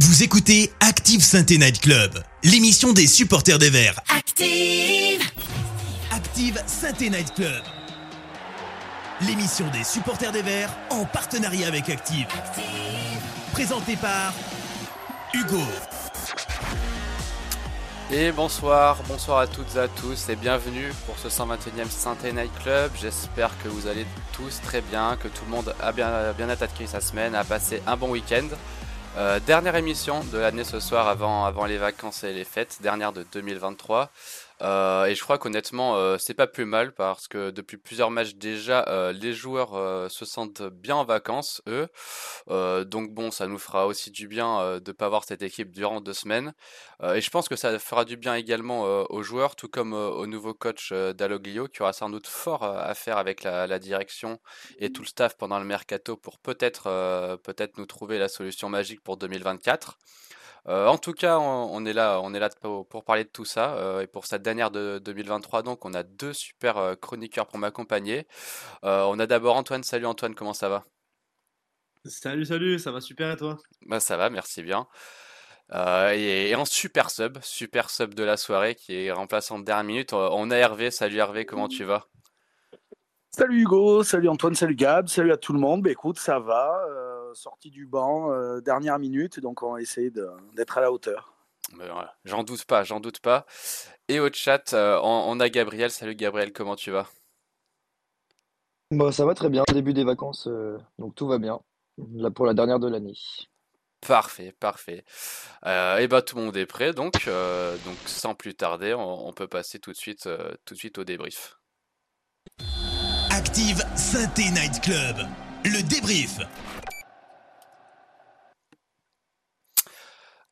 Vous écoutez Active Sainte Night Club, l'émission des supporters des Verts. Active Active Sainte Night Club. L'émission des supporters des Verts en partenariat avec Active. Présentée par Hugo. Et bonsoir, bonsoir à toutes et à tous et bienvenue pour ce 121e Sainte Night Club. J'espère que vous allez tous très bien, que tout le monde a bien, bien attaqué sa semaine, a passé un bon week-end. Euh, dernière émission de l'année ce soir avant, avant les vacances et les fêtes, dernière de 2023. Euh, et je crois qu'honnêtement, euh, c'est pas plus mal parce que depuis plusieurs matchs déjà, euh, les joueurs se sentent bien en vacances, eux. Donc bon, ça nous fera aussi du bien de pas voir cette équipe durant deux semaines. Et je pense que ça fera du bien également aux joueurs, tout comme au nouveau coach Dalloglio, qui aura sans doute fort à faire avec la, la direction et tout le staff pendant le mercato pour peut-être peut-être nous trouver la solution magique pour 2024. Euh, en tout cas, on, on est là, on est là pour, pour parler de tout ça. euh, et pour cette dernière de 2023, donc, on a deux super euh, chroniqueurs pour m'accompagner. Euh, on a d'abord Antoine. Salut Antoine, comment ça va? Salut, salut, ça va super et toi? Bah ça va, merci bien. Euh, et, et en super sub, super sub de la soirée qui est remplaçant de dernière minute, on a Hervé. Salut Hervé, comment tu vas? Salut Hugo, salut Antoine, salut Gab, salut à tout le monde. Bah, écoute, ça va, euh, sorti du banc, euh, dernière minute, donc on va essayer d'être à la hauteur. Ben voilà, J'en doute pas, j'en doute pas. Et au chat, euh, on, on a Gabriel. Salut Gabriel, comment tu vas? Bah, ça va très bien, début des vacances, euh, donc tout va bien. Là pour la dernière de l'année. Parfait, parfait. Euh, et bah tout le monde est prêt, donc, euh, donc sans plus tarder, on, on peut passer tout de suite, euh, tout de suite au débrief. Active Sainte Night Club. Le débrief.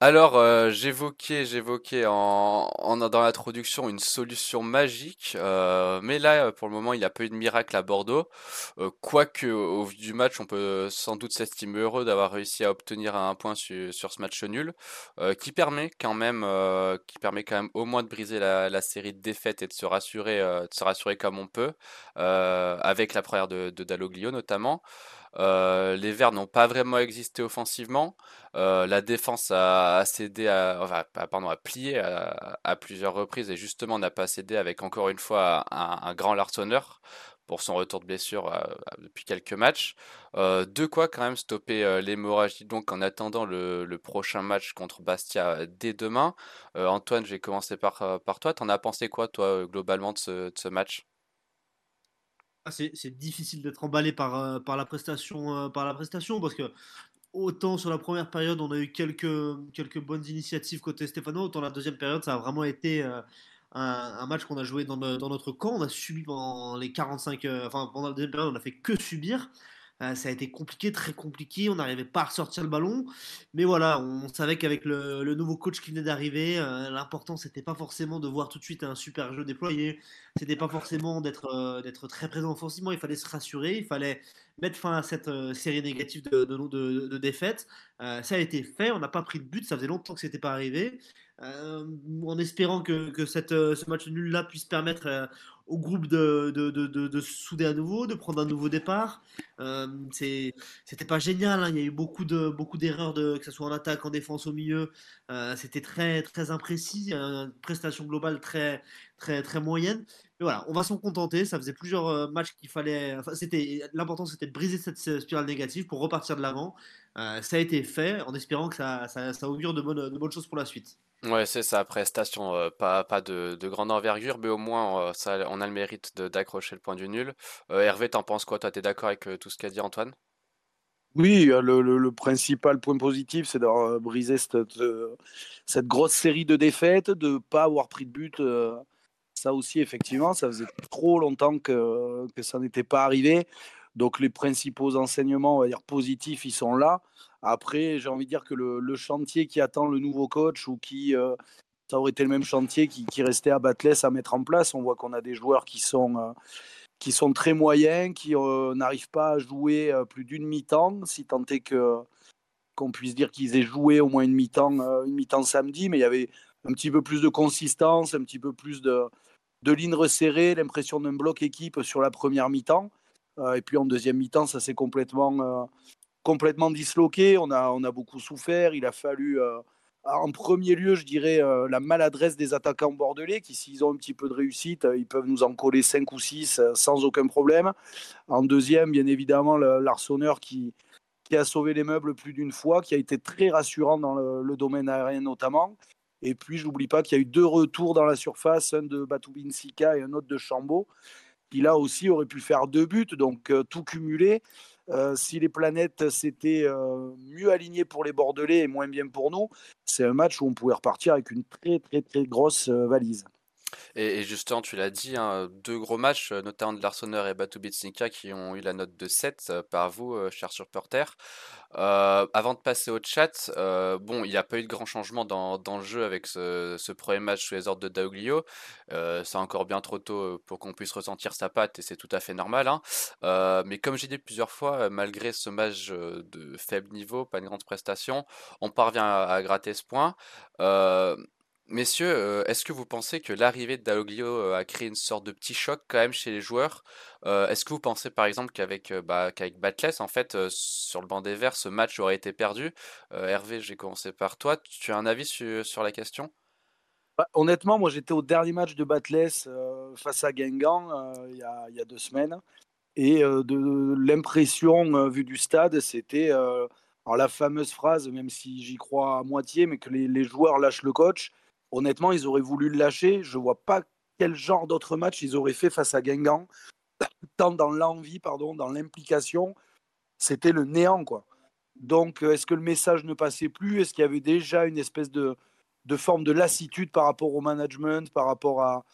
Alors, euh, j'évoquais, j'évoquais en, dans l'introduction une solution magique, euh, mais là, pour le moment, il n'y a pas eu de miracle à Bordeaux. Euh, quoique, au vu du match, on peut sans doute s'estimer heureux d'avoir réussi à obtenir un point su- sur ce match nul, euh, qui permet quand même, euh, qui permet quand même au moins de briser la, série de défaites et de se rassurer, euh, se rassurer comme on peut, euh, avec la première de, de Dalloglio notamment. Euh, les Verts n'ont pas vraiment existé offensivement. Euh, la défense a, cédé à, plié à, plusieurs reprises et justement n'a pas cédé avec encore une fois un, grand Larsonneur pour son retour de blessure euh, depuis quelques matchs. De quoi quand même stopper l'hémorragie donc en attendant le, prochain match contre Bastia dès demain. Antoine, je vais commencer par, par toi. T'en as pensé quoi toi globalement de ce match? Ah, c'est difficile d'être emballé par, euh, la prestation, euh, par la prestation parce que autant sur la première période on a eu quelques, bonnes initiatives côté Stéphano, autant la deuxième période ça a vraiment été euh, un, match qu'on a joué dans, dans notre camp. On a subi pendant les 45, euh, enfin pendant la deuxième période on a fait que subir. Euh, ça a été compliqué, très compliqué. On n'arrivait pas à ressortir le ballon. Mais voilà, on savait qu'avec le, nouveau coach qui venait d'arriver, euh, l'important c'était pas forcément de voir tout de suite un super jeu déployé. C'était pas forcément d'être euh, très présent offensivement. Il fallait se rassurer. Il fallait mettre fin à cette euh, série négative de, de, de- défaites. Ça a été fait. On n'a pas pris de but. Ça faisait longtemps que c'était pas arrivé. En espérant que, ce match nul là puisse permettre au groupe de, se souder à nouveau, de prendre un nouveau départ. Euh, c'était pas génial. hein. Il y a eu beaucoup de beaucoup d'erreurs, de, que ce soit en attaque, en défense, au milieu. Euh, c'était très imprécis. Une prestation globale très moyenne. Mais voilà, on va s'en contenter. Ça faisait plusieurs euh, matchs qu'il fallait. L'important, c'était de briser cette spirale négative pour repartir de l'avant. Ça a été fait, en espérant que ça, augure de bonnes choses pour la suite. Ouais, c'est ça, prestation euh, pas, pas de, de grande envergure, mais au moins euh, on a le mérite d'accrocher le point du nul. Euh, Hervé, t'en penses quoi? Toi, t'es d'accord avec tout ce qu'a dit Antoine? Oui, le, le- principal point positif, c'est d'avoir brisé cette, cette grosse série de défaites, de ne pas avoir pris de but. ça aussi, effectivement, ça faisait trop longtemps que, que ça n'était pas arrivé. Donc les principaux enseignements, dire positifs, ils sont là. Après, j'ai envie de dire que le, chantier qui attend le nouveau coach ou qui, euh, ça aurait été le même chantier qui, restait à Batles à mettre en place. On voit qu'on a des joueurs qui sont, euh, qui sont très moyens, qui euh, n'arrivent pas à jouer plus d'une mi-temps, si tant est que qu'on puisse dire qu'ils aient joué au moins une mi-temps, une mi-temps samedi, mais il y avait un petit peu plus de consistance, un petit peu plus de, de lignes resserrées, l'impression d'un bloc équipe sur la première mi-temps. Et puis en deuxième mi-temps, ça s'est complètement, complètement disloqué. On a, on a beaucoup souffert. Il a fallu, en premier lieu, je dirais, la maladresse des attaquants bordelais qui, s'ils ont un petit peu de réussite, ils peuvent nous en coller 5 ou 6 sans aucun problème. En deuxième, bien évidemment, l'arçonneur qui, qui a sauvé les meubles plus d'une fois, qui a été très rassurant dans le, domaine aérien notamment. Et puis, je n'oublie pas qu'il y a eu deux retours dans la surface, un de Batoubin Sika et un autre de Chambaud, qui là aussi aurait pu faire deux buts. Donc, euh, tout cumulé. Euh, si les planètes s'étaient euh, mieux alignées pour les Bordelais et moins bien pour nous, c'est un match où on pouvait repartir avec une très, très, très grosse valise. Et, justement, tu l'as dit, hein, deux gros matchs, notamment de l'Arseneur et Batu Bitsnika, qui ont eu la note de 7 par vous, chers supporters. avant de passer au chat, bon, il n'y a pas eu de grand changement dans, le jeu avec ce, premier match sous les ordres de Dauglio. c'est encore bien trop tôt pour qu'on puisse ressentir sa patte et c'est tout à fait normal. Hein. mais comme j'ai dit plusieurs fois, malgré ce match de faible niveau, pas une grande prestation, on parvient à gratter ce point. Messieurs, euh, est-ce que vous pensez que l'arrivée de Dalloglio euh, a créé une sorte de petit choc quand même chez les joueurs? Euh, Est-ce que vous pensez par exemple qu'avec Batless, en fait, sur le banc des Verts, ce match aurait été perdu? Hervé, j'ai commencé par toi. Tu as un avis sur la question? Bah, honnêtement, moi j'étais au dernier match de Batless face à Guingamp il y, a, deux semaines. Et l'impression vue du stade, c'était la fameuse phrase, même si j'y crois à moitié, mais que les joueurs lâchent le coach honnêtement, ils auraient voulu le lâcher. Je ne vois pas quel genre d'autre match ils auraient fait face à Guingamp. Tant dans l'envie, pardon, dans l'implication, c'était le néant, quoi. Donc, euh, est-ce que le message ne passait plus? Est-ce qu'il y avait déjà une espèce de, forme de lassitude par rapport au management, par rapport à,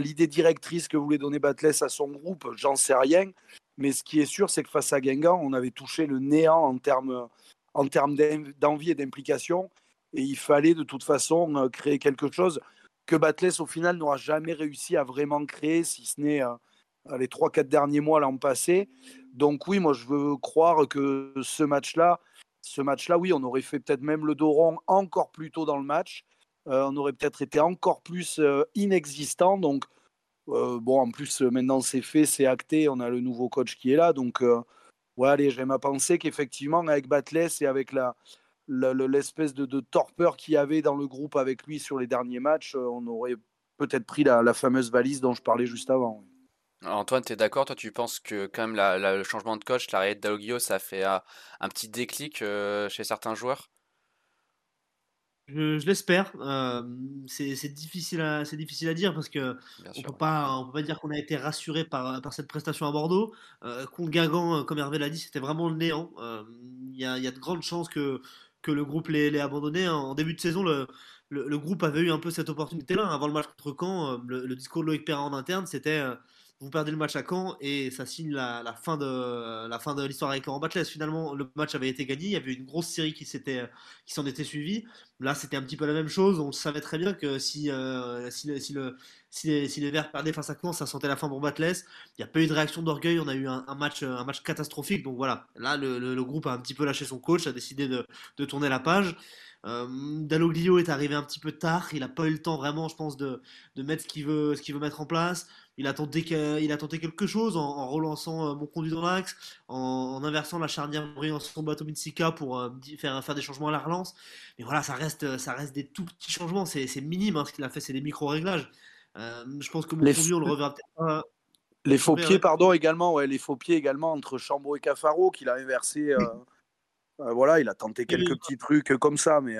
l'idée directrice que voulait donner Batless à son groupe? J'en sais rien. Mais ce qui est sûr, c'est que face à Guingamp, on avait touché le néant en termes d'envie et d'implication et il fallait de toute façon euh, créer quelque chose que Batless au final n'aura jamais réussi à vraiment créer, si ce n'est euh, les 3-4 derniers mois l'an passé. Donc oui, moi je veux croire que ce match-là, ce match-là, oui, on aurait fait peut-être même le dos rond encore plus tôt dans le match. Euh, on aurait peut-être été encore plus inexistant. Donc bon, en plus maintenant c'est fait, c'est acté, on a le nouveau coach qui est là. Donc ouais, allez, j'aime à penser qu'effectivement avec Batless et avec la, l'espèce de, torpeur qu'il y avait dans le groupe avec lui sur les derniers matchs, euh, on aurait peut-être pris la, fameuse valise dont je parlais juste avant. Antoine, tu es d'accord? Toi, tu penses que quand même le changement de coach, l'arrêt d'Alogio, ça fait un, petit déclic euh, chez certains joueurs? Je, l'espère. Euh, c'est difficile, à, difficile à dire parce que on peut pas, on peut pas dire qu'on a été rassuré par, par cette prestation à Bordeaux. contre Guingamp, comme Hervé l'a dit, c'était vraiment le néant. Il y, a, y, a, de grandes chances que que le groupe l'ait abandonné. En début de saison, le, le, groupe avait eu un peu cette opportunité-là. Avant le match contre Caen, euh, le, discours de Loïc Perrin en interne, c'était euh, vous perdez le match à Caen et ça signe la, fin de la fin de l'histoire avec Laurent Batles. Finalement, le match avait été gagné. Il y avait une grosse série qui s'en était suivie. Là, c'était un petit peu la même chose. On savait très bien que si euh, si, si, le si les, Verts perdaient face à Caen, ça sentait la fin pour Batles. Il n'y a pas eu de réaction d'orgueil. On a eu un, match catastrophique. Donc voilà. Là, le, groupe a un petit peu lâché son coach, a décidé de, tourner la page. Euh, Dalloglio est arrivé un petit peu tard. Il n'a pas eu le temps vraiment, je pense, de, mettre ce qu'il veut mettre en place. Il a tenté, il a tenté quelque chose en, relançant euh, mon conduit dans l'axe, en, inversant la charnière en son bateau Mitsika pour euh, faire, faire des changements à la relance. Mais voilà, ça reste, ça reste des tout petits changements. C'est minime. Hein, ce qu'il a fait, c'est des micro-réglages. Euh, je pense que mon conduit, on le reverra peut-être pas. Les faux pieds, pardon, également, ouais, les faux pieds également entre Chambon et Cafaro qu'il a inversé. voilà, il a tenté quelques petits trucs comme ça, mais.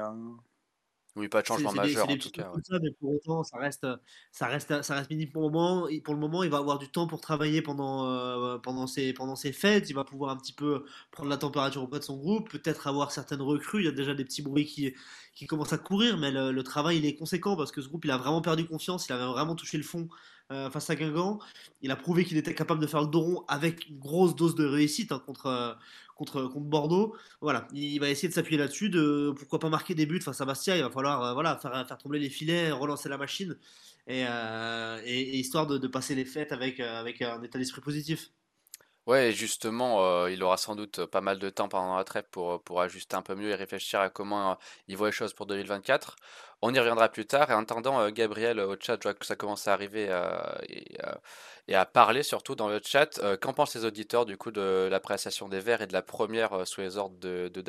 Oui, pas de changement majeur en tout cas. mais pour autant, ça reste, ça reste, ça reste minime pour le moment. pour le moment, il va avoir du temps pour travailler pendant, euh, pendant, ses, pendant ses fêtes. Il va pouvoir un petit peu prendre la température auprès de son groupe, peut-être avoir certaines recrues. Il y a déjà des petits bruits qui, qui commencent à courir, mais le, travail il est conséquent parce que ce groupe il a vraiment perdu confiance. Il avait vraiment touché le fond euh, face à Guingamp. Il a prouvé qu'il était capable de faire le dos rond avec une grosse dose de réussite hein, contre, contre, Bordeaux. Voilà, il va essayer de s'appuyer là-dessus, de pourquoi pas marquer des buts face à Bastia. Il va falloir euh, voilà, faire, faire trembler les filets, relancer la machine, et, euh, histoire de, de, passer les fêtes avec, euh, avec un état d'esprit positif. Ouais, justement, euh, il aura sans doute pas mal de temps pendant la trêve pour, pour ajuster un peu mieux et réfléchir à comment euh, il voit les choses pour 2024. On y reviendra plus tard. Et en attendant, euh, Gabriel au chat, je vois que ça commence à arriver et, à parler surtout dans le chat. qu'en pensent les auditeurs du coup de l'appréciation des Verts et de la première sous les ordres de, de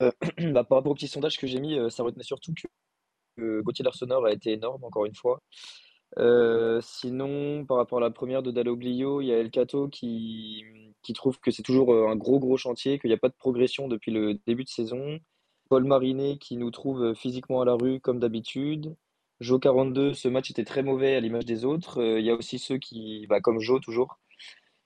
bah, par rapport au petit sondage que j'ai mis, ça retenait surtout que Gauthier Larsonneur a été énorme, encore une fois. Euh, sinon, par rapport à la première de Dalloglio, il y a El Cato qui, qui trouve que c'est toujours euh, un gros, gros chantier, qu'il n'y a pas de progression depuis le début de saison. Paul Marinet qui nous trouve euh, physiquement à la rue comme d'habitude. Jo 42, ce match était très mauvais à l'image des autres. il y a aussi ceux qui, bah, comme Jo toujours,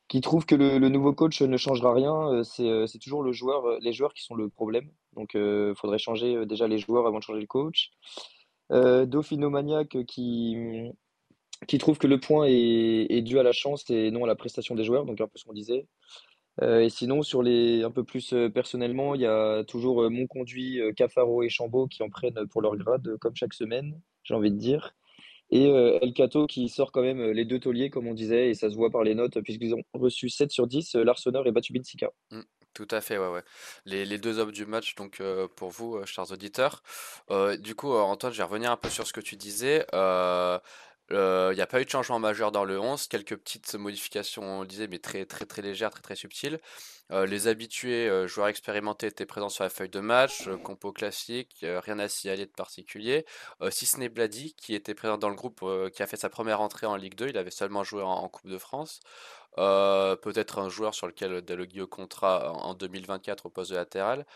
qui trouvent que le, nouveau coach ne changera rien. c'est toujours le joueur, les joueurs qui sont le problème. Donc il faudrait changer déjà les joueurs avant de changer le coach. Dauphino Maniac qui, qui trouve que le point est, dû à la chance et non à la prestation des joueurs, donc un peu ce qu'on disait. Euh, et sinon, sur les un peu plus euh, personnellement, il y a toujours euh, mon conduit, Cafaro et Chambaud qui en prennent pour leur grade, comme chaque semaine, j'ai envie de dire. Et El Cato qui sort quand même les deux tauliers, comme on disait, et ça se voit par les notes, puisqu'ils ont reçu 7 sur 10, l'Arsenal et Batubinsika. Mmh, tout à fait, ouais, ouais. Les, deux hommes du match, donc pour vous, chers auditeurs. du coup, Antoine, je vais revenir un peu sur ce que tu disais. Il n'y a pas eu de changement majeur dans le 11, quelques petites modifications, on le disait, mais très très très légères, très très subtiles. les habitués joueurs expérimentés étaient présents sur la feuille de match, compo classique, rien à signaler de particulier. si ce n'est Blady, qui était présent dans le groupe, qui a fait sa première entrée en Ligue 2, il avait seulement joué en, Coupe de France. Peut-être un joueur sur lequel Dalogui comptera en 2024 au poste de latéral.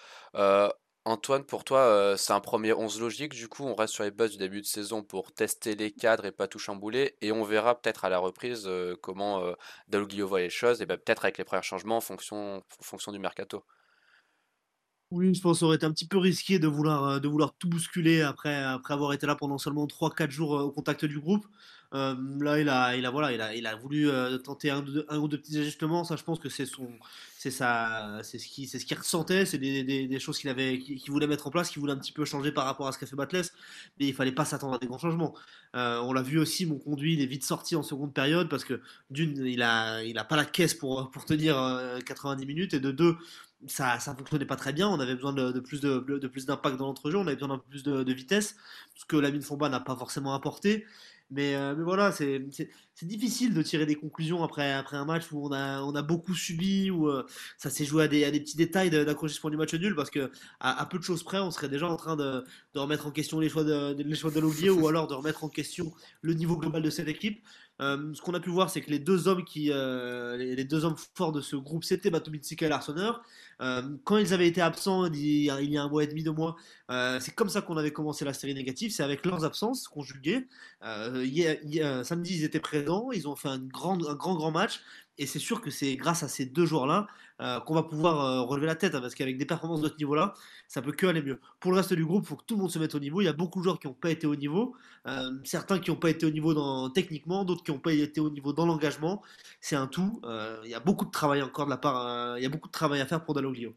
Antoine, pour toi, euh, c'est un premier 11 logique. Du coup, on reste sur les bases du début de saison pour tester les cadres et pas tout chambouler. Et on verra peut-être à la reprise euh, comment euh, voit les choses. Et ben, peut-être avec les premiers changements en fonction, du mercato. Oui, je pense que aurait été un petit peu risqué de vouloir, vouloir tout bousculer après, après avoir été là pendant seulement 3-4 jours au contact du groupe. Euh, là, il a, il a, voilà, il a, il a voulu euh, tenter un, ou deux petits ajustements. Ça, je pense que c'est son, c'est ça, c'est ce qui, c'est ce qu'il ressentait. C'est des, des, choses qu'il avait, qu'il voulait mettre en place, qu'il voulait un petit peu changer par rapport à ce qu'a fait Batless. Mais il fallait pas s'attendre à des grands changements. Euh, on l'a vu aussi, mon conduit, il est vite sorti en seconde période parce que d'une, il a, il a pas la caisse pour, pour tenir 90 minutes et de deux, ça, ça fonctionnait pas très bien. On avait besoin de, plus de, de plus d'impact dans l'entrejeu. On avait besoin d'un peu plus de, vitesse, ce que la mine Fomba n'a pas forcément apporté. Mais, euh, mais voilà, c'est difficile de tirer des conclusions après, un match où on a, beaucoup subi, où euh, ça s'est joué à des, petits détails d'accrochissement du match nul, parce que à, peu de choses près, on serait déjà en train de, remettre en question les choix de, de ou alors de remettre en question le niveau global de cette équipe. Euh, ce qu'on a pu voir, c'est que les deux hommes qui, euh, les, deux hommes forts de ce groupe, c'était Batubitsika et Larsonneur. Euh, quand ils avaient été absents il y a, un mois et demi, deux mois, c'est comme ça qu'on avait commencé la série négative. C'est avec leurs absences conjuguées. samedi, ils étaient présents, ils ont fait un grand, un grand, grand match. Et c'est sûr que c'est grâce à ces deux joueurs-là euh, qu'on va pouvoir euh, relever la tête, hein, parce qu'avec des performances de ce niveau-là, ça peut que aller mieux. Pour le reste du groupe, il faut que tout le monde se mette au niveau. Il y a beaucoup de joueurs qui n'ont pas été au niveau, euh, certains qui n'ont pas été au niveau techniquement, d'autres qui n'ont pas été au niveau dans l'engagement. C'est un tout. il y a beaucoup de travail encore de la part, il y a beaucoup de travail à faire pour Dalloglio.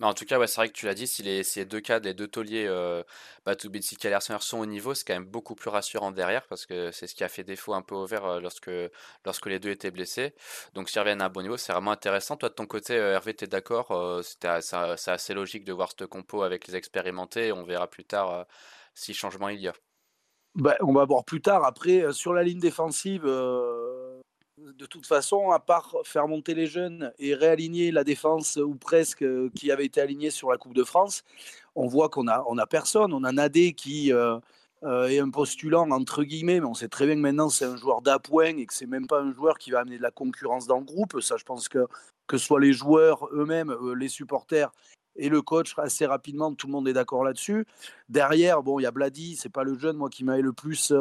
Mais en tout cas, ouais, c'est vrai que tu l'as dit, si les, si deux cadres, les deux tauliers, euh, Batubitsika et sont au niveau, c'est quand même beaucoup plus rassurant derrière parce que c'est ce qui a fait défaut un peu au vert euh, lorsque, lorsque les deux étaient blessés. Donc s'ils reviennent à un bon niveau, c'est vraiment intéressant. Toi, de ton côté, euh, Hervé, tu es d'accord euh, C'est assez logique de voir ce compo avec les expérimentés. on verra plus tard si changement il y a. Bah, on va voir plus tard. Après, sur la ligne défensive, de toute façon, à part faire monter les jeunes et réaligner la défense ou presque euh, qui avait été alignée sur la Coupe de France, on voit qu'on a, on a personne. On a Nadé qui euh, euh, est un postulant entre guillemets, mais on sait très bien que maintenant c'est un joueur d'appoint et que c'est même pas un joueur qui va amener de la concurrence dans le groupe. Ça, je pense que que ce soit les joueurs eux-mêmes, les supporters et le coach assez rapidement, tout le monde est d'accord là-dessus. Derrière, bon, il y a Blady, c'est pas le jeune moi qui m'avait le plus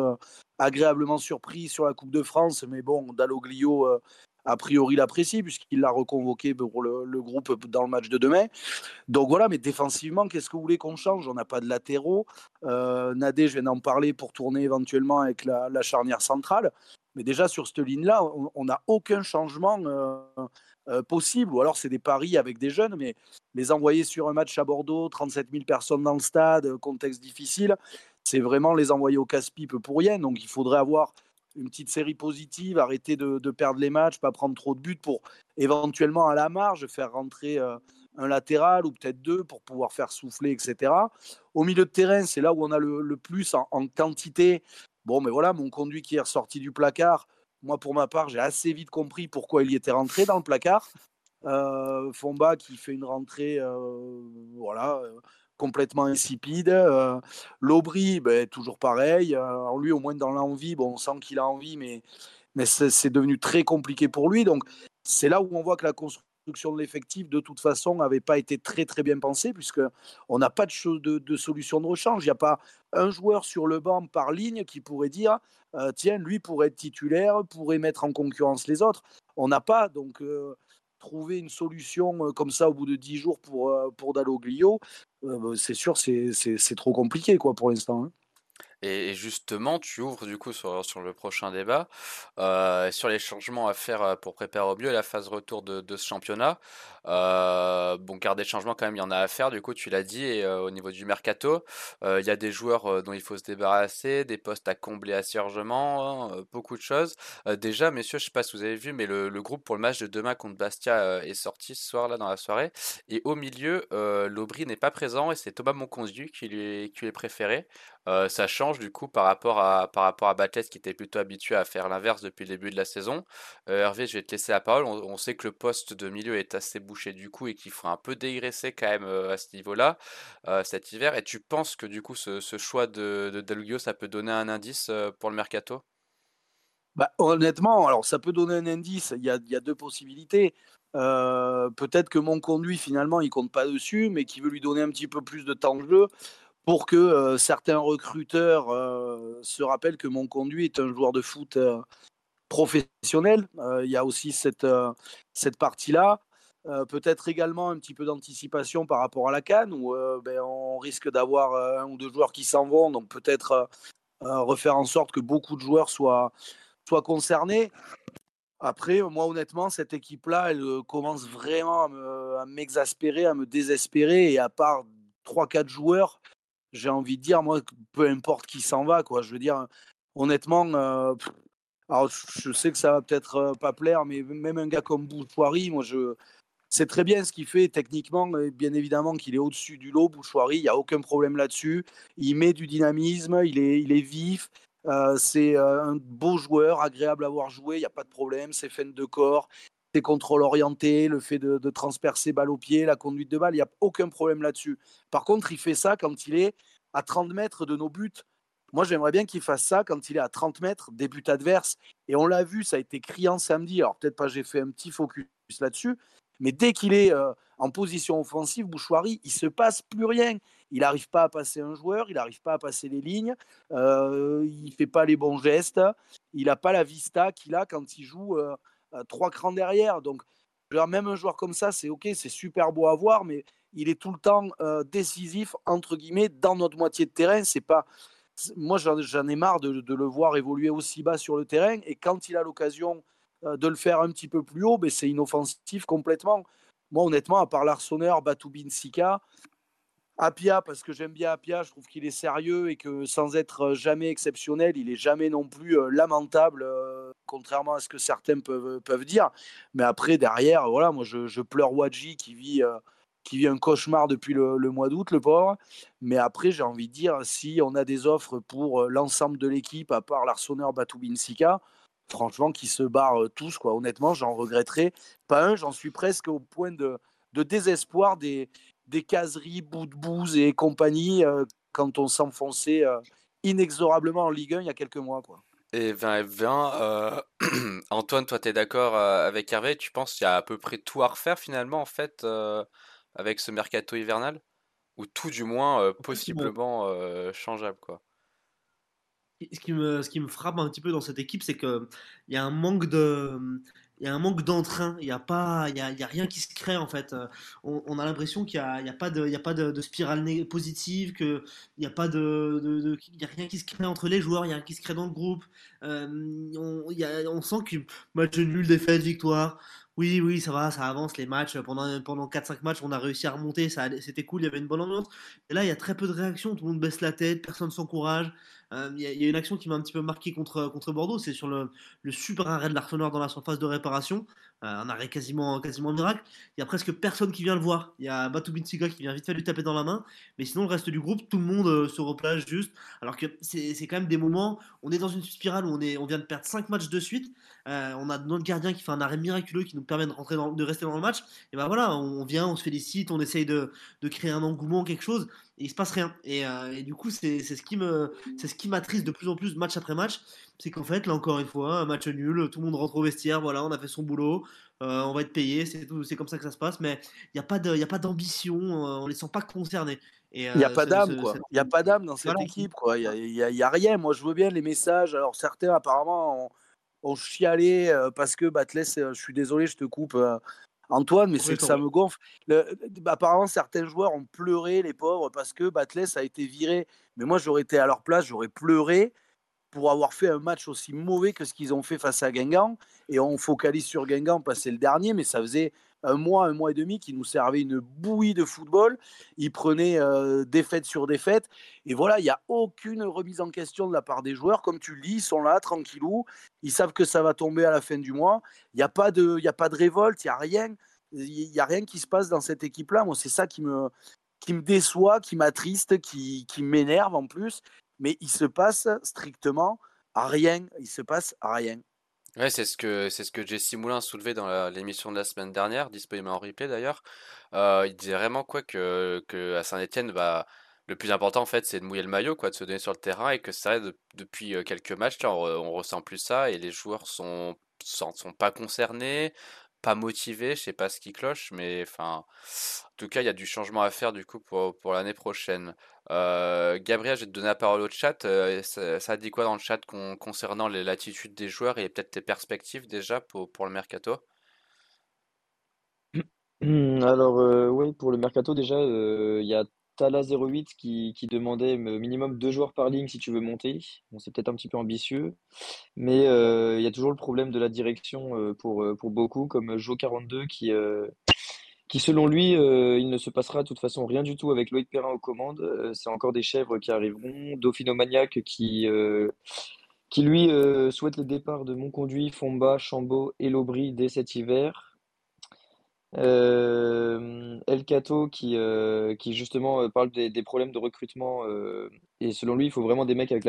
agréablement surpris sur la Coupe de France, mais bon, Dalloglio, euh, a priori, l'apprécie puisqu'il l'a reconvoqué pour le, groupe dans le match de demain. Donc voilà, mais défensivement, qu'est-ce que vous voulez qu'on change? On n'a pas de latéraux. Euh, Nadé, je viens d'en parler pour tourner éventuellement avec la, charnière centrale. Mais déjà, sur cette ligne-là, on n'a aucun changement. Euh, euh, possible, ou alors c'est des paris avec des jeunes, mais les envoyer sur un match à Bordeaux, 37 000 personnes dans le stade, contexte difficile, c'est vraiment les envoyer au casse-pipe pour rien. Donc il faudrait avoir une petite série positive, arrêter de, perdre les matchs, pas prendre trop de buts pour éventuellement à la marge faire rentrer un latéral ou peut-être deux pour pouvoir faire souffler, etc. Au milieu de terrain, c'est là où on a le, plus en, quantité. Bon, mais voilà, mon conduit qui est ressorti du placard, moi pour ma part, j'ai assez vite compris pourquoi il y était rentré dans le placard. Euh, Fomba qui fait une rentrée, euh, voilà, euh, complètement insipide. Euh, L'Aubry, ben, toujours pareil. Lui, au moins dans l'envie, bon, on sent qu'il a envie, mais, mais c'est devenu très compliqué pour lui. Donc c'est là où on voit que la construction de l'effectif, de toute façon, n'avait pas été très très bien pensée, puisqu'on n'a pas de, de, de, solution de rechange. Il n'y a pas un joueur sur le banc par ligne qui pourrait dire euh, tiens, lui pourrait être titulaire, pourrait mettre en concurrence les autres. On n'a pas, donc euh, trouver une solution euh, comme ça au bout de 10 jours pour, pour Dalloglio, c'est sûr, c'est trop compliqué quoi, pour l'instant. Hein. Et justement, tu ouvres du coup sur, le prochain débat, euh, sur les changements à faire euh, pour préparer au mieux la phase retour de, ce championnat. Euh, bon, car des changements quand même, il y en a à faire, du coup, tu l'as dit, et, au niveau du mercato, il y a des joueurs dont il faut se débarrasser, des postes à combler assez largement, hein, beaucoup de choses. déjà, messieurs, je sais pas si vous avez vu, mais le, groupe pour le match de demain contre Bastia est sorti ce soir-là dans la soirée, et au milieu, l'Aubry n'est pas présent, et c'est Thomas Moncondu qui qui lui est préféré. Euh, ça change du coup par rapport à par rapport à qui était plutôt habitué à faire l'inverse depuis le début de la saison. Euh, Hervé, je vais te laisser la parole. On, sait que le poste de milieu est assez bouché du coup et qu'il faut un peu dégraisser quand même euh, à ce niveau-là cet hiver. Et tu penses que du coup ce, choix de, de ça peut donner un indice pour le mercato? Bah, honnêtement, alors ça peut donner un indice. Il y a, il y a deux possibilités. Peut-être que mon conduit finalement il compte pas dessus, mais qui veut lui donner un petit peu plus de temps de jeu pour que certains recruteurs se rappellent que mon conduit est un joueur de foot professionnel. Il y a aussi cette, cette partie-là. Peut-être également un petit peu d'anticipation par rapport à la Cannes, où ben, on risque d'avoir un ou deux joueurs qui s'en vont, donc peut-être refaire en sorte que beaucoup de joueurs soient, soient concernés. Après, moi, honnêtement, cette équipe-là, elle commence vraiment à m'exaspérer, à me désespérer. Et à part 3-4 joueurs, j'ai envie de dire, moi, peu importe qui s'en va, quoi. Je veux dire, honnêtement, euh, alors je sais que ça va peut-être euh, pas plaire, mais même un gars comme Bouchoirie, moi, je, c'est très bien ce qu'il fait techniquement, bien évidemment qu'il est au-dessus du lot, Bouchoirie, il n'y a aucun problème là-dessus. Il met du dynamisme, il est, il est vif, euh, c'est un beau joueur, agréable à voir jouer, il n'y a pas de problème, c'est fin de corps, ses contrôles orientés, le fait de, transpercer balle au pied, la conduite de balle, il n'y a aucun problème là-dessus. Par contre, il fait ça quand il est à 30 mètres de nos buts. Moi, j'aimerais bien qu'il fasse ça quand il est à 30 mètres des buts adverses. Et on l'a vu, ça a été criant samedi. Alors, peut-être pas, j'ai fait un petit focus là-dessus. Mais dès qu'il est euh, en position offensive, Bouchoirie, il se passe plus rien. Il n'arrive pas à passer un joueur, il n'arrive pas à passer les lignes, euh, il fait pas les bons gestes, il n'a pas la vista qu'il a quand il joue euh, trois crans derrière. Donc, même un joueur comme ça, c'est ok, c'est super beau à voir, mais il est tout le temps euh, décisif entre guillemets dans notre moitié de terrain. C'est pas, moi j'en ai marre de, le voir évoluer aussi bas sur le terrain. Et quand il a l'occasion euh, de le faire un petit peu plus haut, ben, c'est inoffensif complètement. Moi honnêtement, à part l'Arseneur, Batoubin Sika, Apia, parce que j'aime bien Apia, je trouve qu'il est sérieux et que sans être jamais exceptionnel, il est jamais non plus lamentable, contrairement à ce que certains peuvent, peuvent dire. Mais après, derrière, voilà, moi je, pleure Wadji qui vit, qui vit un cauchemar depuis le, mois d'août, le pauvre. Mais après, j'ai envie de dire, si on a des offres pour l'ensemble de l'équipe, à part l'Arseneur Batoubin Sika, franchement, qui se barrent tous, quoi. Honnêtement, j'en regretterai pas un, j'en suis presque au point de, de désespoir des, des caseries, bout de bouse et compagnie euh, quand on s'enfonçait euh, inexorablement en Ligue 1 il y a quelques mois. Quoi. Et 20 20, euh, Antoine, toi, tu es d'accord avec Hervé? Tu penses qu'il y a à peu près tout à refaire finalement en fait avec ce mercato hivernal? Ou tout du moins possiblement changeable quoi? Ce qui, me, ce qui me frappe un petit peu dans cette équipe, c'est qu'il y a un manque de, il y a un manque d'entrain, il n'y a, y a, rien qui se crée en fait. Euh, on, a l'impression qu'il n'y a, y a, pas de, spirale positive, qu'il n'y a, de, a rien qui se crée entre les joueurs, il n'y a rien qui se crée dans le groupe. Euh, on, sent que match nul, défaite, victoire. Oui, oui, ça va, ça avance les matchs. Pendant, pendant 4-5 matchs, on a réussi à remonter. C'était cool, il y avait une bonne ambiance. Et là, il y a très peu de réactions. Tout le monde baisse la tête, personne s'encourage. Euh, il y, a une action qui m'a un petit peu marqué contre, contre Bordeaux. C'est sur le, super arrêt de l'Arsenal dans la surface de réparation. Euh, un arrêt quasiment, quasiment miracle. Il y a presque personne qui vient le voir. Il y a Binsiga qui vient vite fait lui taper dans la main. Mais sinon, le reste du groupe, tout le monde euh, se replage juste. Alors que c'est, quand même des moments. On est dans une spirale où on, est, on vient de perdre 5 matchs de suite. on a notre gardien qui fait un arrêt miraculeux qui nous permet de, rentrer de rester dans le match, et ben voilà, on vient, on se félicite, on essaye de, de créer un engouement, quelque chose, et il se passe rien. Et, euh, et du coup, c'est ce qui me, c'est ce qui m'attriste de plus en plus match après match, c'est qu'en fait, là encore une fois, un match nul, tout le monde rentre au vestiaire, voilà, on a fait son boulot, euh, on va être payé, c'est tout, c'est comme ça que ça se passe, mais il n'y a pas de, il a pas d'ambition, euh, on les sent pas concernés. Il n'y a pas d'âme, quoi. Il n'y a pas d'âme dans cette équipe, quoi. Il n'y a, y a, rien. Moi, je veux bien les messages. Alors, certains, apparemment, on chialait euh, parce que Batles, je suis désolé, je te coupe. Antoine, mais c'est que ça me gonfle. apparemment, certains joueurs ont pleuré, les pauvres, parce que Batles a été viré. Mais moi, j'aurais été à leur place, j'aurais pleuré pour avoir fait un match aussi mauvais que ce qu'ils ont fait face à Guingamp. Et on focalise sur Guingamp parce que c'est le dernier, mais ça faisait un mois, un mois et demi qui nous servait une bouillie de football. Ils prenaient euh, défaite sur défaite. Et voilà, il n'y a aucune remise en question de la part des joueurs. Comme tu le dis, ils sont là, tranquillou. Ils savent que ça va tomber à la fin du mois. Il n'y a, pas de, a pas de révolte, il n'y a rien. Il n'y a rien qui se passe dans cette équipe-là. Moi, c'est ça qui me, qui me déçoit, qui m'attriste, qui, qui m'énerve en plus. Mais il se passe strictement rien. Il se passe rien. Ouais, c'est ce que c'est ce que Jesse Moulin soulevait dans l'émission de la semaine dernière, disponible en replay d'ailleurs. Euh, il disait vraiment quoi que, que à Saint-Etienne, bah, le plus important en fait, c'est de mouiller le maillot, quoi, de se donner sur le terrain et que ça, depuis euh, quelques matchs, on, ressent plus ça et les joueurs sont sont, pas concernés, pas motivés, je sais pas ce qui cloche, mais enfin, en tout cas, il y a du changement à faire du coup pour l'année prochaine. Euh, Gabriel, je vais te donner la parole au chat. Euh, ça, ça, dit quoi dans le chat concernant l'attitude des joueurs et peut-être tes perspectives déjà pour, le mercato? Alors, euh, oui, pour le mercato, déjà, il y a Tala08 qui, demandait minimum deux joueurs par ligne si tu veux monter. C'est peut-être un petit peu ambitieux, mais il y a toujours le problème de la direction pour, pour beaucoup, comme Jo42 qui qui selon lui, euh, il ne se passera de toute façon rien du tout avec Loïc Perrin aux commandes. Euh, c'est encore des chèvres qui arriveront. Dauphino Maniac qui, euh, qui lui souhaite le départ de Monconduit, Fomba, Chambaud et Lobry dès cet hiver. El Cato qui, justement parle des, problèmes de recrutement et selon lui il faut vraiment des mecs avec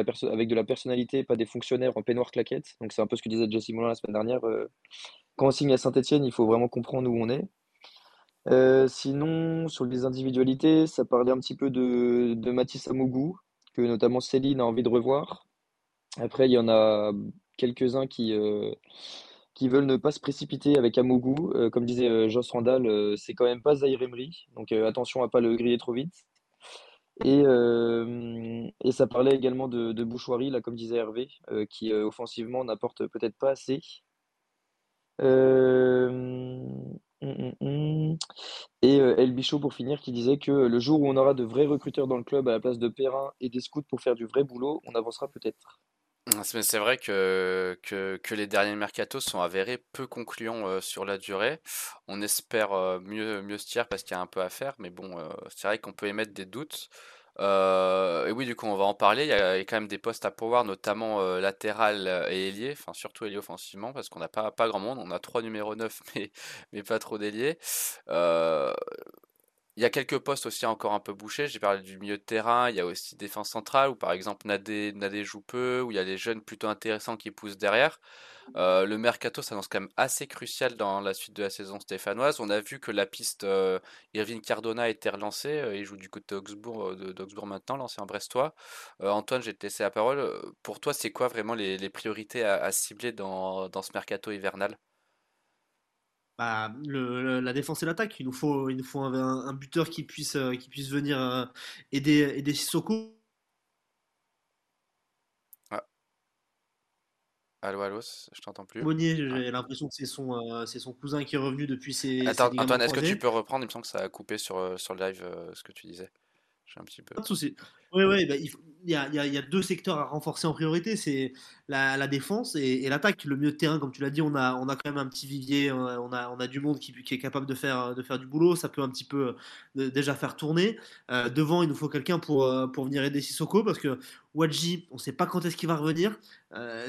de la personnalité pas des fonctionnaires en peignoir claquette donc c'est un peu ce que disait Jesse Moulin la semaine dernière quand on signe à Saint-Etienne il faut vraiment comprendre où on est euh, sinon, sur les individualités, ça parlait un petit peu de, de Mathis Amougou, que notamment Céline a envie de revoir. Après, il y en a quelques-uns qui, euh, qui veulent ne pas se précipiter avec Amougou. Euh, comme disait Joss Randall, c'est quand même pas Zaire Emery, donc attention à pas le griller trop vite. Et, et ça parlait également de, de Bouchoirie, là, comme disait Hervé, qui offensivement n'apporte peut-être pas assez. Mmh, mmh, mmh. Et euh, El Bichot, pour finir, qui disait que le jour où on aura de vrais recruteurs dans le club à la place de Perrin et des scouts pour faire du vrai boulot, on avancera peut-être. C'est vrai que, que, les derniers mercatos sont avérés peu concluants euh, sur la durée. On espère euh, mieux, mieux se tirer parce qu'il y a un peu à faire, mais bon, c'est vrai qu'on peut émettre des doutes. Euh, et oui, du coup, on va en parler. Il y a, quand même des postes à pouvoir, notamment euh, latéral et ailier, enfin surtout ailier offensivement, parce qu'on n'a pas, pas grand monde. On a trois numéros 9, mais, mais pas trop d'ailier. Euh, il y a quelques postes aussi encore un peu bouchés. J'ai parlé du milieu de terrain. Il y a aussi défense centrale, où par exemple Nadé, Nadé joue peu, où il y a des jeunes plutôt intéressants qui poussent derrière. Euh, le mercato s'annonce quand même assez crucial dans la suite de la saison stéphanoise. On a vu que la piste euh, Irving Cardona a été relancée. Euh, il joue du côté d'Augsbourg, de, maintenant, l'ancien Brestois. Antoine, je vais te laisser la parole. Pour toi, c'est quoi vraiment les, priorités à, cibler dans, ce mercato hivernal? Bah, la défense et l'attaque. Il nous faut, il nous faut un, buteur qui puisse, qui puisse venir aider, aider Sissoko. Allô, allô, je t'entends plus. Monnier, j'ai l'impression que c'est son, euh, c'est son cousin qui est revenu depuis ses. Attends, Antoine, est-ce que tu peux reprendre? Il me semble que ça a coupé sur, euh, sur le live euh, ce que tu disais. un petit peu. Pas de souci. Oui, oui, bah, il, a, y, a, deux secteurs à renforcer en priorité, c'est la, défense et, l'attaque. Le milieu de terrain, comme tu l'as dit, on a, on a quand même un petit vivier, on a, on a du monde qui, est capable de faire, de faire du boulot, ça peut un petit peu euh, déjà faire tourner. Euh, devant, il nous faut quelqu'un pour, euh, pour venir aider Sissoko, parce que Wadji, on ne sait pas quand est-ce qu'il va revenir.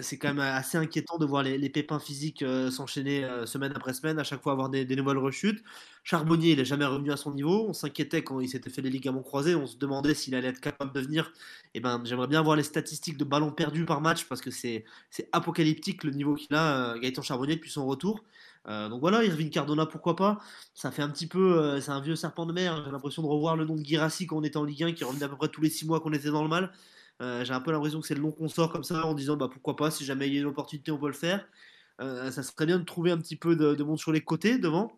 c'est quand même assez inquiétant de voir les, pépins physiques s'enchaîner semaine après semaine, à chaque fois avoir des, nouvelles rechutes. Charbonnier, il n'est jamais revenu à son niveau. On s'inquiétait quand il s'était fait les ligaments croisés. On se demandait s'il allait être capable de venir. Eh ben, j'aimerais bien voir les statistiques de ballons perdus par match parce que c'est apocalyptique le niveau qu'il a, euh, Gaëtan Charbonnier, depuis son retour. Euh, donc voilà, Irving Cardona, pourquoi pas? Ça fait un petit peu, euh, c'est un vieux serpent de mer. J'ai l'impression de revoir le nom de Girassi quand on était en Ligue 1, qui revenait à peu près tous les 6 mois qu'on était dans le mal. J'ai un peu l'impression que c'est le nom qu'on sort comme ça en disant bah pourquoi pas, si jamais il y a une opportunité, on peut le faire. ça serait bien de trouver un petit peu de, de monde sur les côtés devant.